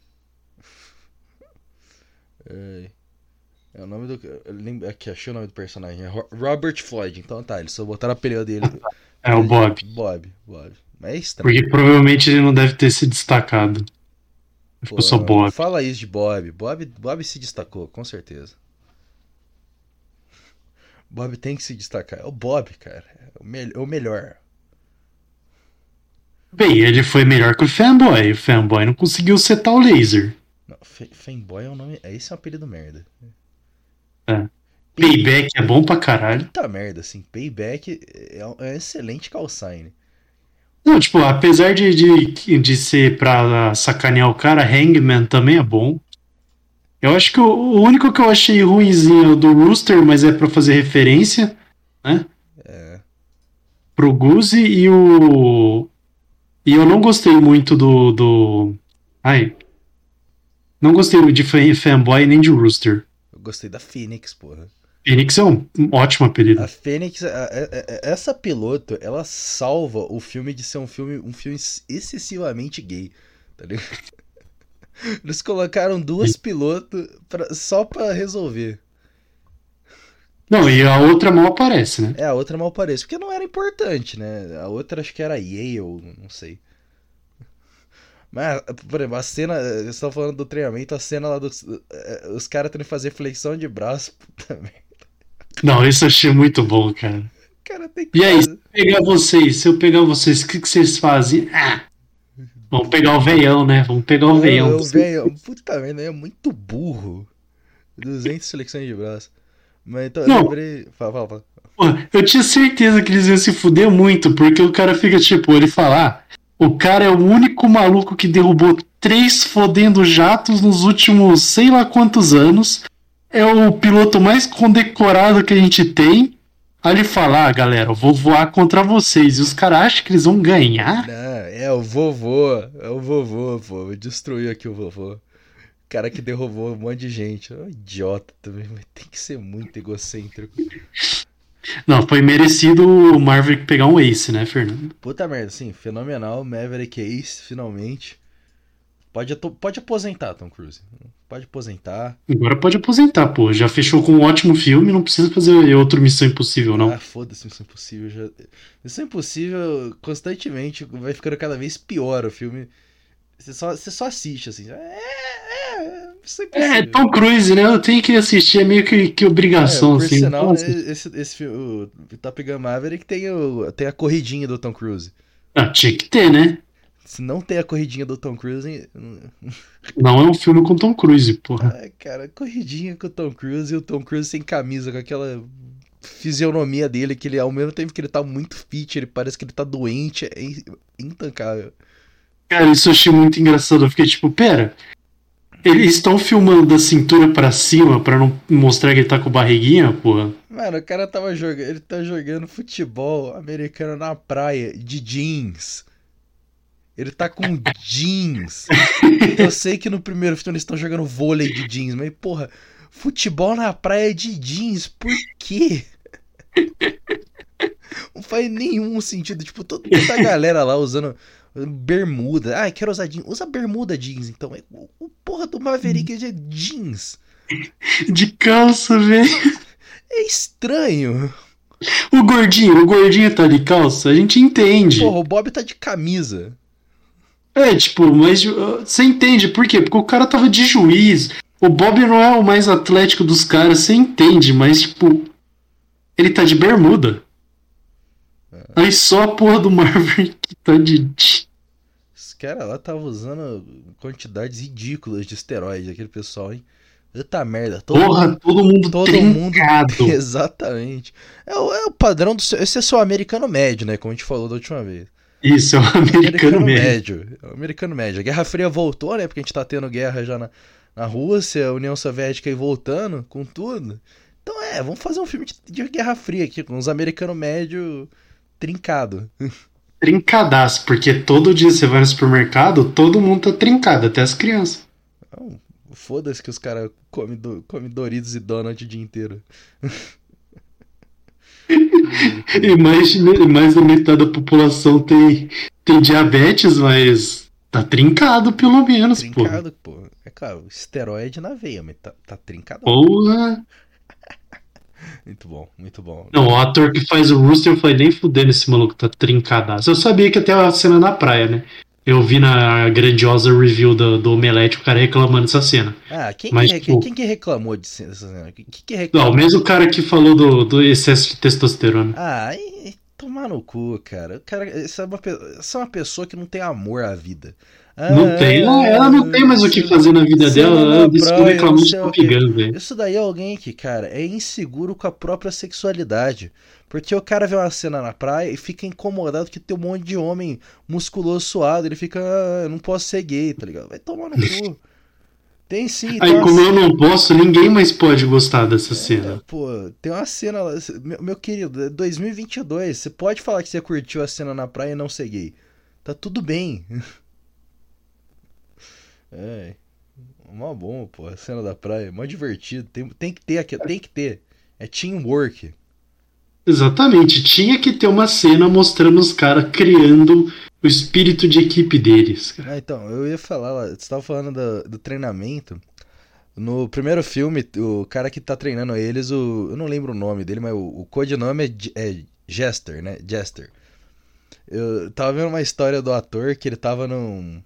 É o nome do. Eu lembro, aqui, achei o nome do personagem. É Ro- Robert Floyd. Então tá, eles só botaram a apelido dele. <laughs> É o Bob. Bob, Bob. Mas é estranho. Porque provavelmente ele não deve ter se destacado. Ficou Pô, só Bob. Fala isso de Bob. Bob. Bob se destacou, com certeza. Bob tem que se destacar. É o Bob, cara. É o, mel- é o melhor. Bem, ele foi melhor que o Fanboy. O Fanboy não conseguiu setar o laser. Não, Fanboy é o nome. Esse é um apelido merda. É. Payback é bom pra caralho. Puta merda, assim. Payback é um, é excelente call sign. Não, tipo, apesar de, de, de ser pra sacanear o cara, Hangman também é bom. Eu acho que o, o único que eu achei ruimzinho é o do Rooster, mas é pra fazer referência, né? É. Pro Goose e o. E eu não gostei muito do. do... Ai. Não gostei de fan- fanboy nem de Rooster. Gostei da Phoenix, porra. Phoenix é um ótimo apelido. A Fênix, a- a- a- essa piloto, ela salva o filme de ser um filme, um filme excessivamente gay, tá ligado? <laughs> Eles colocaram duas pilotos pra- só pra resolver. Não, e a outra mal aparece, né? É, a outra mal parece, porque não era importante, né? A outra acho que era Yale, não sei. Mas, por exemplo, a cena, vocês estão falando do treinamento, a cena lá dos. eh, Os caras tendo que fazer flexão de braço, <laughs> puta merda. Não, isso eu achei muito bom, cara. O cara tem que E aí, se eu pegar vocês, se eu pegar vocês, o que, que vocês fazem? Ah, vamos pegar o veião, né? Vamos pegar o veião. Eu, velho, puta merda, é muito burro. 200 flexões de braço. Mas então, eu Não. lembrei. Fala, fala, fala. Eu tinha certeza que eles iam se fuder muito, porque o cara fica tipo, ele fala, ah, o cara é o único maluco que derrubou três fodendo jatos nos últimos sei lá quantos anos, é o piloto mais condecorado que a gente tem. Aí ele fala, ah, galera, eu vou voar contra vocês. E os caras acham que eles vão ganhar? Não, é o vovô. É o vovô, pô. Destruiu aqui o vovô. O cara que derrubou um monte de gente. É um idiota também, mas tem que ser muito egocêntrico. Não, foi merecido o Marvel pegar um ace, né, Fernando? Puta merda, sim, fenomenal. Maverick Ace, finalmente. Pode, pode aposentar, Tom Cruise. Pode aposentar. Agora pode aposentar, pô. Já fechou com um ótimo filme, não precisa fazer outro Missão Impossível, não. Ah, foda-se, Missão Impossível. Já... Missão Impossível, constantemente, vai ficando cada vez pior o filme. Você só, você só assiste, assim. É, é, É, Tom Cruise, né? Eu tenho que assistir, é meio que, que obrigação, é, por assim. sinal, Nossa. esse, esse filme, o Top Gun Maverick tem, o, tem a corridinha do Tom Cruise. Ah, tinha que ter, né? Se não tem a corridinha do Tom Cruise. Não é um filme com Tom Cruise, porra. Ah, cara, corridinha com o Tom Cruise e o Tom Cruise sem camisa, com aquela fisionomia dele, que ele, ao mesmo tempo que ele tá muito fit, ele parece que ele tá doente, é intancável. Cara, isso eu achei muito engraçado. Eu fiquei tipo, pera. Eles estão filmando da cintura pra cima pra não mostrar que ele tá com barriguinha, porra. Mano, o cara tava jogando. Ele tá jogando futebol americano na praia de jeans. Ele tá com jeans. <laughs> Eu sei que no primeiro filme eles estão jogando vôlei de jeans, mas porra, futebol na praia de jeans, por quê? <laughs> Não faz nenhum sentido. Tipo, toda a galera lá usando bermuda. Ah, quero usar jeans. Usa bermuda jeans, então. O porra do Maverick é jeans. De calça, velho. É estranho. O gordinho, o gordinho tá de calça, a gente entende. Porra, o Bob tá de camisa. É, tipo, mas uh, você entende por quê? Porque o cara tava de juiz. O Bob não é o mais atlético dos caras, você entende, mas, tipo, ele tá de bermuda. É. Aí só a porra do Marvel que tá de. Caras lá tava usando quantidades ridículas de esteroides, aquele pessoal, hein? Eita merda. Todo Porra, mundo, todo mundo todo trincado. mundo. <laughs> Exatamente. É o, é o padrão do. Esse é só americano médio, né? Como a gente falou da última vez. Isso, é o americano, americano médio. médio. É o americano médio. A Guerra Fria voltou, né? Porque a gente tá tendo guerra já na, na Rússia, a União Soviética aí voltando com tudo. Então é, vamos fazer um filme de, de Guerra Fria aqui, com os americanos médio trincado. <laughs> Trincadaço, porque todo dia você vai no supermercado, todo mundo tá trincado, até as crianças. Não, foda-se que os caras comem do, come Doritos e Donut o dia inteiro. <laughs> e mais, mais da metade da população tem, tem diabetes, mas tá trincado pelo menos, trincado, pô. Trincado, pô. É claro, esteroide na veia, mas tá, tá trincado. Porra! Muito bom, muito bom. Não, o ator que faz o Rooster foi nem fudendo esse maluco, tá trincadaço. Eu sabia que até a cena na praia, né? Eu vi na grandiosa review do, do Omelete o cara reclamando dessa cena. Ah, quem, Mas, que, tipo, quem que reclamou dessa cena? Quem que reclamou? Não, o mesmo cara que falou do, do excesso de testosterona. Ah, e, e tomar no cu, cara. cara essa, é uma, essa é uma pessoa que não tem amor à vida. Não ah, tem, ela não tem mais o que fazer na vida dela, ela decidiu reclamar de Top Gun, velho. Isso daí é alguém que, cara, é inseguro com a própria sexualidade. Porque o cara vê uma cena na praia e fica incomodado que tem um monte de homem musculoso suado. Ele fica, ah, eu não posso ser gay, tá ligado? Vai tomar no cu. <laughs> Tem sim. Aí, como cena... eu não posso, ninguém mais pode gostar dessa é, cena. Pô, tem uma cena lá. Meu, meu querido, 2022. Você pode falar que você curtiu a cena na praia e não ser gay. Tá tudo bem. <laughs> É. Mó bom, pô. A cena da praia. Mó divertido. Tem, tem que ter aqui. Tem que ter. É teamwork. Exatamente. Tinha que ter uma cena mostrando os caras criando o espírito de equipe deles. Ah, então, eu ia falar lá. Você estava falando do, do treinamento. No primeiro filme, o cara que tá treinando eles, o, eu não lembro o nome dele, mas o, o codinome é, é Jester, né? Jester. Eu tava vendo uma história do ator que ele tava num,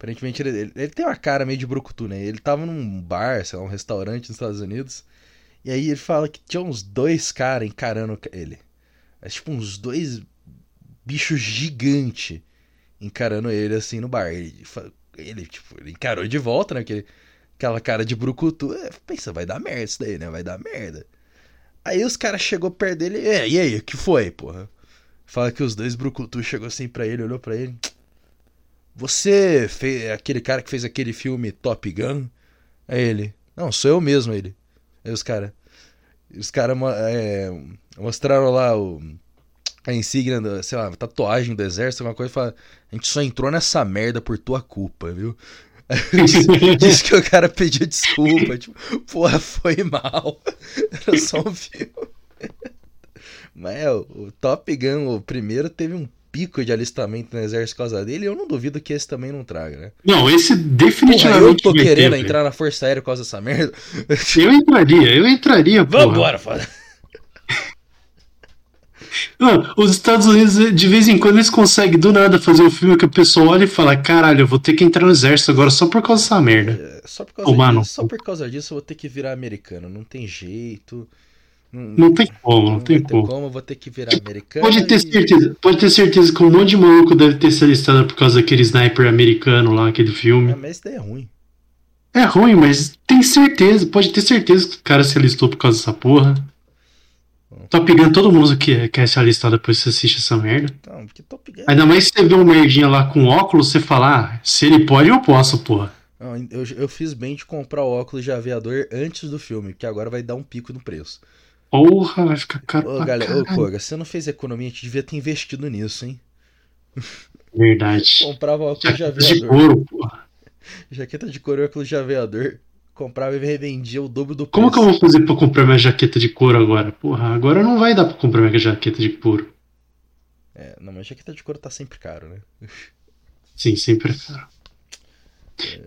Aparentemente ele, ele, tem uma cara meio de brucutu, né? Ele tava num bar, sei lá, um restaurante nos Estados Unidos. E aí ele fala que tinha uns dois caras encarando ele. É tipo uns dois bichos gigantes encarando ele assim no bar. Ele, ele, tipo, ele encarou de volta, né? Porque aquela cara de brucutu. É, pensa, vai dar merda isso daí, né? Vai dar merda. Aí os caras chegou perto dele. É, e aí, o que foi, porra? Fala que os dois brucutu chegou assim pra ele, olhou pra ele. Você fez aquele cara que fez aquele filme Top Gun? É ele. Não, sou eu mesmo, ele. Aí os caras. Os caras é, mostraram lá o, a insígnia, do, sei lá, tatuagem do exército, alguma coisa, e fala, a gente só entrou nessa merda por tua culpa, viu? <laughs> Diz que o cara pediu desculpa, tipo, porra, foi mal. <laughs> Era só um filme. <laughs> Mas é, o Top Gun, o primeiro, teve um pico de alistamento no exército por causa dele, eu não duvido que esse também não traga, né? Não, esse definitivamente. Porra, eu tô querendo ter, entrar na Força Aérea por causa dessa merda. Eu entraria, eu entraria, porra. Vambora, foda. <laughs> Mano, os Estados Unidos, de vez em quando, eles conseguem do nada fazer um filme que a pessoa olha e fala: caralho, eu vou ter que entrar no exército agora só por causa dessa merda. É, só, por causa Ô, disso, só por causa disso eu vou ter que virar americano. Não tem jeito. Não, Não tem como, não tem ter como. eu vou ter que virar americano. Pode ter e- certeza, pode ter certeza que um monte de maluco deve ter se alistado por causa daquele sniper americano lá, aquele filme. Ah, mas isso daí é ruim. É ruim, mas tem certeza, pode ter certeza que o cara se alistou por causa dessa porra. Tá pegando todo mundo que quer se alistar depois que você assiste essa merda. Não, Gun. Ainda mais se você vê um merdinha lá com óculos, você fala, ah, se ele pode, eu posso, porra. Não, eu, eu fiz bem de comprar o óculos de aviador antes do filme, porque agora vai dar um pico no preço. Porra, vai ficar caro Ô, pra galera, ô, caralho. Koga, você não fez economia, a gente devia ter investido nisso, hein? Verdade. <laughs> Comprava óculos de Jaquetas de aviador. couro, porra. Jaqueta de couro e óculos de aviador. Comprava e revendia o dobro do preço. Como que eu vou fazer pra comprar minha jaqueta de couro agora? Porra, agora não vai dar pra comprar minha jaqueta de couro. É, não, mas jaqueta de couro tá sempre caro, né? Sim, sempre é caro.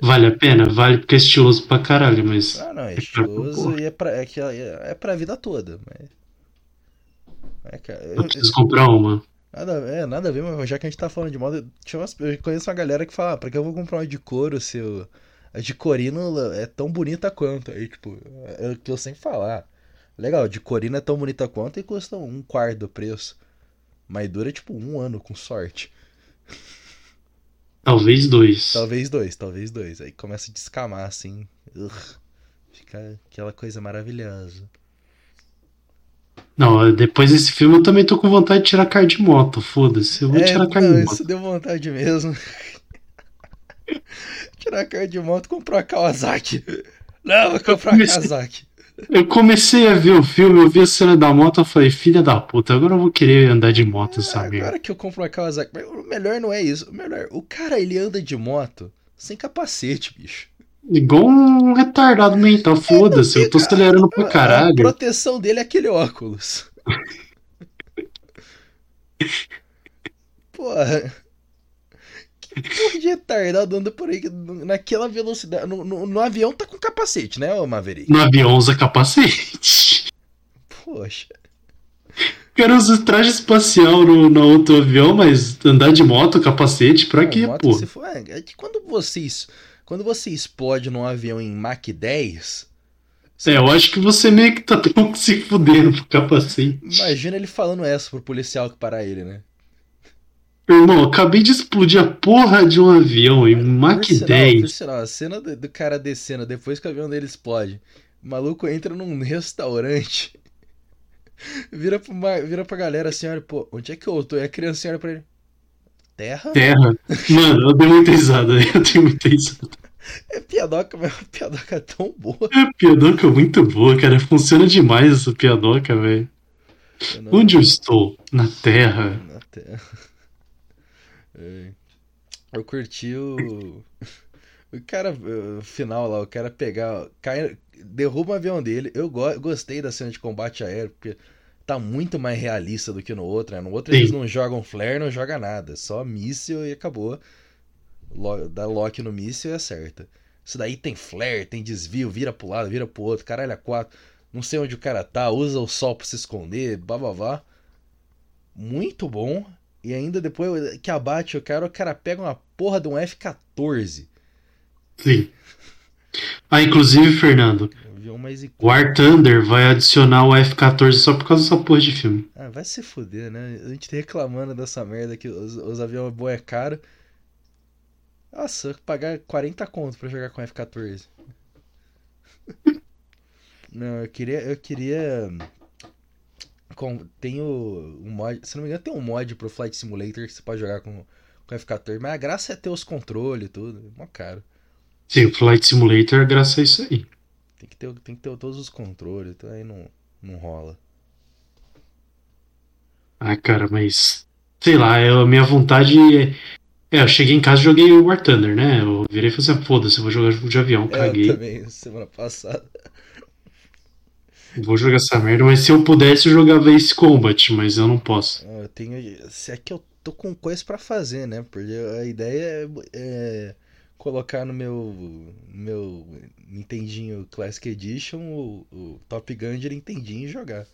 Vale a pena? Vale porque é estiloso pra caralho, mas. Ah, não, é pra estiloso porra. e é pra, é, que é, é pra vida toda. Mas... É, cara, eu- Eu preciso comprar uma. nada, é, nada a ver, mas já que a gente tá falando de moda, eu conheço uma galera que fala, ah, pra que eu vou comprar uma de couro se eu- a de corino é tão bonita quanto? Aí, tipo, é o que eu sempre falar. Legal, de corino é tão bonita quanto e custa um quarto do preço. Mas dura, tipo, um ano, com sorte. <laughs> Talvez dois. Talvez dois, talvez dois. Aí começa a descamar, assim. Ugh. Fica aquela coisa maravilhosa. Não, depois desse filme eu também tô com vontade de tirar carro de moto. Foda-se, eu vou É, tirar carro não, de moto. isso deu vontade mesmo. <laughs> Tirar carro de moto comprar Kawasaki. Não, vou comprar uma comecei- Kawasaki. Eu comecei a ver o filme, eu vi a cena da moto, eu falei, filha da puta, agora eu vou querer andar de moto, Ah, sabe? agora que eu compro uma Kawasaki. Mas o melhor não é isso. O melhor, o cara ele anda de moto sem capacete, bicho. Igual um retardado mental, foda-se, eu tô acelerando pra A caralho. proteção dele é aquele óculos. <laughs> Porra. <laughs> De retardado anda por aí que naquela velocidade. No, no- no avião tá com capacete, né, ô Maverick? No avião usa capacete. Poxa. O cara usa traje espacial no, no outro avião, mas andar de moto, capacete, pra quê, pô? for- é, é que quando vocês. Quando você explode num avião em Mach 10, É, eu acho que você meio que tá tão <laughs> se fudendo pro capacete. imagina ele falando essa pro policial que parar ele, né? Irmão, eu acabei de explodir a porra de um avião em Mach por 10. sinal, a cena do, do cara descendo depois que o avião dele explode. O maluco entra num restaurante. <laughs> Vira, pro, ma- vira pra galera assim, olha, pô, onde é que eu tô? E a criança olha pra ele. Terra? Terra. Mano, eu dei muita risada, <laughs> eu tenho muita risada. É piadoca, mas é uma piadoca tão boa. É piadoca muito boa, cara. Funciona demais essa piadoca, velho. Não- Onde eu estou? Na Terra. Na terra. É. Eu curti o. O cara, o final lá, o cara pegar. Cai, derruba o avião dele. Eu go- gostei da cena de combate aéreo, porque tá muito mais realista do que no outro. Né? No outro Sim. eles não jogam flare, não joga nada. Só míssil e acabou. Lo- Dá lock no míssil e acerta. Isso daí tem flare, tem desvio, vira pro lado, vira pro outro. Caralho, é quatro. Não sei onde o cara tá, usa o sol pra se esconder, babavá. Muito bom. E ainda depois que abate o cara, o cara pega uma porra de um F-14. Sim. Ah, inclusive, Fernando, icônico. War Thunder vai adicionar o F-14 só por causa dessa porra de filme. Ah, vai se fuder, né? A gente tá reclamando dessa merda que os, os aviões bom é caro. Nossa, eu pagar 40 conto pra jogar com F-14. <laughs> Não, eu queria. Eu queria. Com, tem o, um mod. Se não me engano, tem um mod pro Flight Simulator que você pode jogar com, com F-14. Mas a graça é ter os controles e tudo. É mó caro. Sim, o Flight Simulator, graças a isso aí. Tem que ter, tem que ter todos os controles, então aí não, não rola. Ah, cara, mas. Sei lá, eu- a minha vontade é. É, eu cheguei em casa e joguei o War Thunder, né? Eu virei e falei assim, foda-se, eu vou jogar jogo de avião, É, Eu caguei. também, semana passada. Vou jogar essa merda, mas se eu pudesse eu jogava Ace Combat, mas eu não posso. Ah, Eu tenho. Se é que eu tô com coisa pra fazer, né? Porque a ideia é, é colocar no meu. meu Nintendinho Classic Edition o, o Top Gun de Nintendinho e jogar.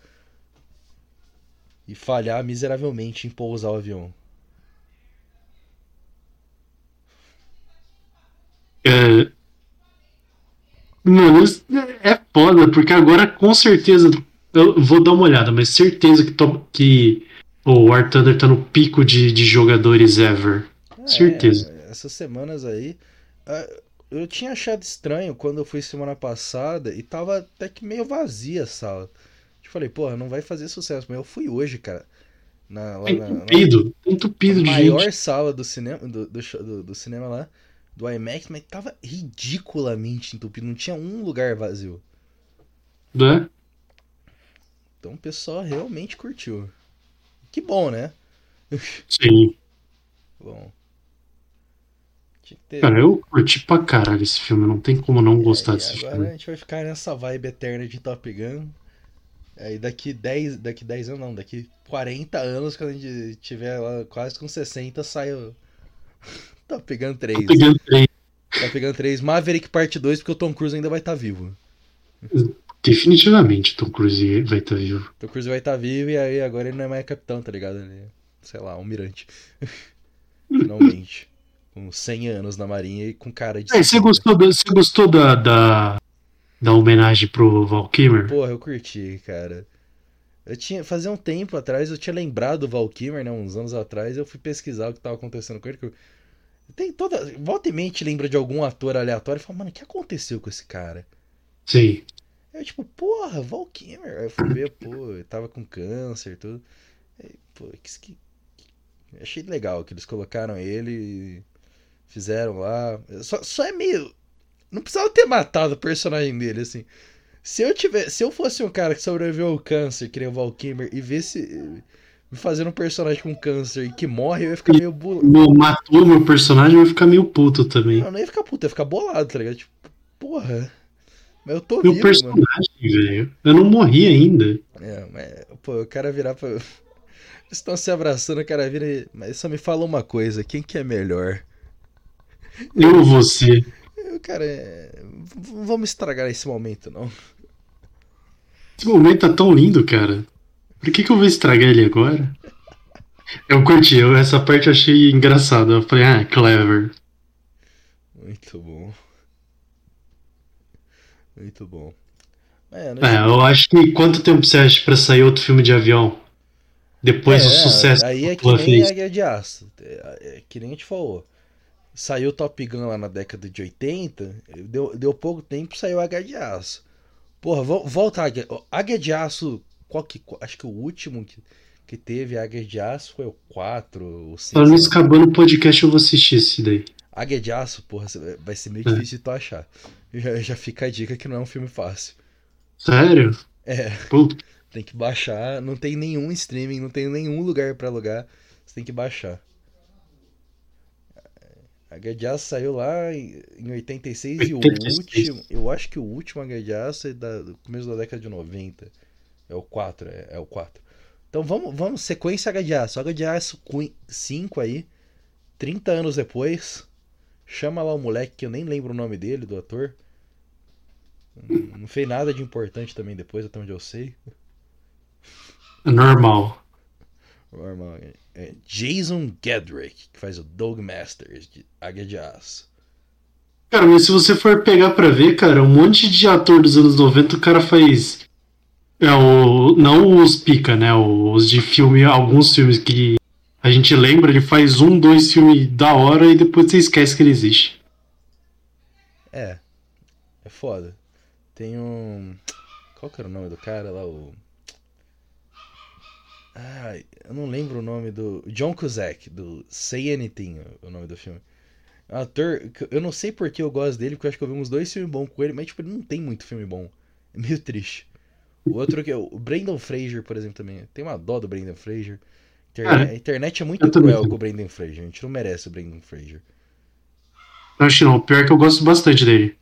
e falhar miseravelmente em pousar o avião. É... Mano, é foda, porque agora com certeza. Eu vou dar uma olhada, mas certeza que, to... que o War Thunder tá no pico de, de jogadores ever. É, certeza. Essas semanas aí. Eu tinha achado estranho quando eu fui semana passada e tava até que meio vazia a sala. Eu falei, porra, não vai fazer sucesso, mas eu fui hoje, cara. Na, lá, entupido, na, na, entupido de maior gente. sala do cinema, do, do, do, do cinema lá do IMAX, mas tava ridiculamente entupido. Não tinha um lugar vazio. Né? Então o pessoal realmente curtiu. Que bom, né? <laughs> Sim. bom. Ter... Cara, eu curti pra caralho esse filme. Não tem como não gostar é, desse agora filme. Agora a gente vai ficar nessa vibe eterna de Top Gun. Aí daqui 10, daqui 10 anos, não, daqui 40 anos, quando a gente tiver lá quase com 60, sai o <laughs> Tá pegando 3. Tá pegando 3. Tá pegando 3. Maverick parte 2, porque o Tom Cruise ainda vai estar tá vivo. Definitivamente Tom Cruise vai estar tá vivo. Tom Cruise vai estar tá vivo e aí agora ele não é mais capitão, tá ligado? Ele é, sei lá, almirante. <laughs> Finalmente. com 100 anos na marinha e com cara de... É, você gostou, da, você gostou da, da, da homenagem pro Val Kilmer? Porra, eu curti, cara. Eu tinha, fazia um tempo atrás, eu tinha lembrado do Val Kilmer, né, uns anos atrás, eu fui pesquisar o que tava acontecendo com ele, que eu tem toda. Volta e mente lembra de algum ator aleatório e fala, mano, o que aconteceu com esse cara? Sim. Eu, tipo, porra, Val Kilmer. Aí eu fui ver, pô, eu tava com câncer e tudo. Aí, pô, que, que, Achei legal que eles colocaram ele e fizeram lá. Só, só é meio. Não precisava ter matado o personagem dele, assim. Se eu tivesse. Se eu fosse um cara que sobreviveu ao câncer, que nem o Val Kilmer, e visse fazendo um personagem com câncer e que morre, eu ia ficar meio bolado. Matou meu personagem, eu ia ficar meio puto também. Não, não ia ficar puto, ia ficar bolado, tá ligado? Tipo, porra. Mas eu tô meu vivo, personagem, velho. Eu não morri ainda. É, mas, pô, o cara virar pra. <laughs> Eles estão se abraçando, o cara vira e... Mas só me fala uma coisa, quem que é melhor? Eu ou você? Eu, cara, é... vamos estragar esse momento, não. Esse momento tá tão lindo, cara. Por que, que eu vou estragar ele agora? Eu curti, eu, essa parte eu achei engraçada. Eu falei, ah, clever. Muito bom. Muito bom. É, é eu acho que quanto tempo você acha pra sair outro filme de avião? Depois é, do sucesso aí é que nem fez. Águia de Aço. É, é, que nem a gente falou. Saiu Top Gun lá na década de 80, deu, deu pouco tempo saiu Águia de Aço. Porra, volta Águia. Águia de Aço qual que, acho que o último que, que teve Águia de Aço foi o 4, o 5. Falando isso, acabando o podcast, eu vou assistir esse daí. Águia de Aço, porra, vai ser meio é. difícil de tu achar. Já, já fica a dica que não é um filme fácil. Sério? É. Puta. Tem que baixar, não tem nenhum streaming, não tem nenhum lugar para alugar. Você tem que baixar. A Aço saiu lá em 86, 86 e o último. Eu acho que o último Aço é da, do começo da década de 90. É o 4, é, é o 4. Então vamos, vamos sequência H de Aço. H de Aço 5 aí, 30 anos depois. Chama lá o moleque que eu nem lembro o nome dele, do ator. Não fez nada de importante também depois, até onde eu sei. Normal. Normal. É Jason Gedrick, que faz o Dog Masters de Águia de Aço. Cara, mas se você for pegar pra ver, cara, um monte de ator dos anos 90, o cara faz é, o, não os pica, né? Os de filme, alguns filmes que a gente lembra, ele faz um, dois filmes da hora e depois você esquece que ele existe. É. É foda. Tem um. Qual que era o nome do cara lá? O. Ah, eu não lembro o nome do. John Cusack, do Say Anything, o nome do filme. É um ator. Eu não sei porque eu gosto dele, porque eu acho que eu vi uns dois filmes bons com ele, mas tipo, ele não tem muito filme bom. É meio triste. O outro que é o Brandon Fraser, por exemplo, também. Tem uma dó do Brandon Fraser. Internet, a internet é muito cruel com o Brandon Fraser. A gente não merece o Brandon Fraser. Acho não. Pior que eu gosto bastante dele.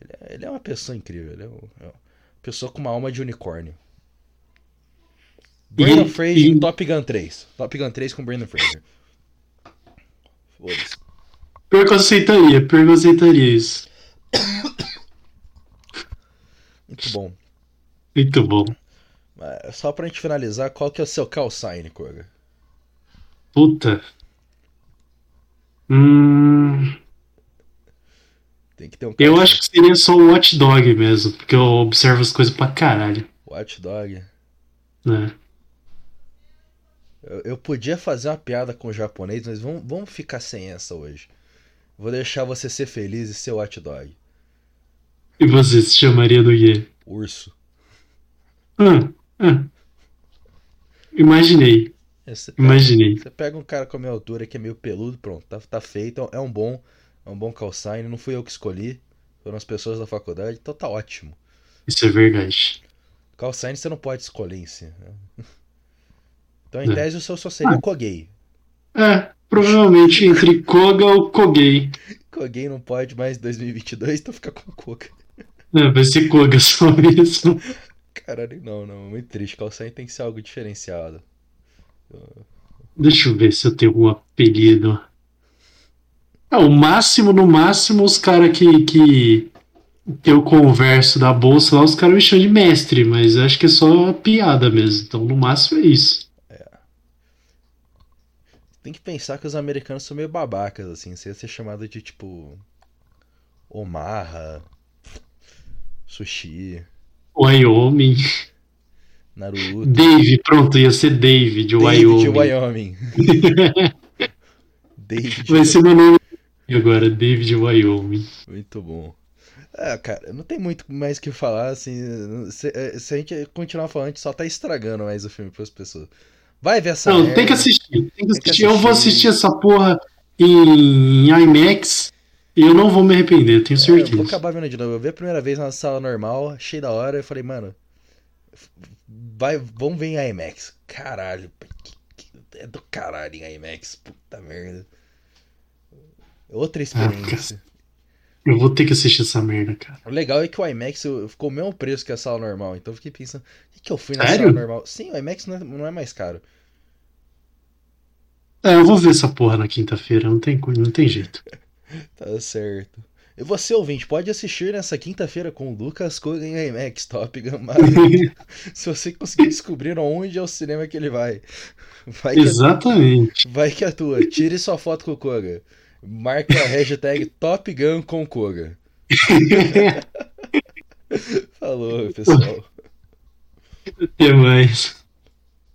Ele é, ele é uma pessoa incrível. Ele é, é uma pessoa com uma alma de unicórnio. Brandon Fraser e... em Top Gun 3. Top Gun 3 com Brandon Fraser. Foda-se. Pior que eu aceitaria. Pior que eu aceitaria isso. Muito bom. Muito bom. Só pra gente finalizar, qual que é o seu call sign, Koga? Puta. Hum. Tem que ter um Eu acho que seria só o Watch Dog mesmo, porque eu observo as coisas pra caralho, Watch Dog. né? Eu, eu podia fazer uma piada com o japonês, mas vamos, vamos ficar sem essa hoje. Vou deixar você ser feliz e ser Watch Dog. E você se chamaria do quê? Urso. Ah, ah. Imaginei, Você pega, imaginei. você pega um cara com a minha altura que é meio peludo, pronto, tá, tá feito. É um bom, é um bom call sign. Não fui eu que escolhi, foram as pessoas da faculdade, então tá ótimo. Isso é verdade. Call sign você não pode escolher em si. né? <laughs> Então, em É. tese, o seu só seria Ah. Kogei. É, provavelmente entre Koga ou Kogei. <laughs> Kogei não pode mais em 2022, então fica com Koga. É, vai ser Koga só mesmo. <laughs> Caralho, não, não, muito triste. Call sign tem que ser algo diferenciado. Deixa eu ver se eu tenho algum apelido. Ah, o máximo, no máximo, os caras que, que, que eu converso da bolsa lá, os caras me chamam de mestre, mas acho que é só piada mesmo. Então, no máximo é isso. Tem que pensar que os americanos são meio babacas, assim. Você ia ser chamado de tipo. Omarra. Sushi. Wyoming. Naruto. Dave, pronto, ia ser Dave de David de Wyoming. Wyoming. <laughs> David. Vai ser meu nome agora, Dave de Wyoming. Muito bom. É, cara, não tem muito mais o que falar, assim. Se, eh, se a gente continuar falando, a gente só tá estragando mais o filme pras pessoas. Vai ver essa Não, merda. tem que assistir. Tem que Tem que assistir. Eu vou assistir. assistir essa porra em IMAX e eu não vou me arrepender, tenho É, eu vou certeza. acabar vendo de novo. Eu vi a primeira vez na sala normal, achei da hora, eu falei, mano, vai, vamos ver em IMAX. Caralho, que, que- é do caralho em IMAX, puta merda. Outra experiência. Eu vou ter que assistir essa merda, cara. O legal é que o IMAX ficou o mesmo preço que a sala normal, então eu fiquei pensando, o que, que eu fui na Sério? sala normal? Sim, o IMAX não é, não é mais caro. É, eu vou ver essa porra na quinta-feira, não tem, não tem jeito. <laughs> <laughs> Tá certo. E você, ouvinte, pode assistir nessa quinta-feira com o Lucas Kogan em IMAX, Top Gun <laughs> Maverick. Se você conseguir descobrir onde é o cinema que ele vai. <laughs> Vai que, Exatamente. vai que atua. Tire sua foto com o Koga. Marque a hashtag Top Gun com Koga. Falou, pessoal. Até mais.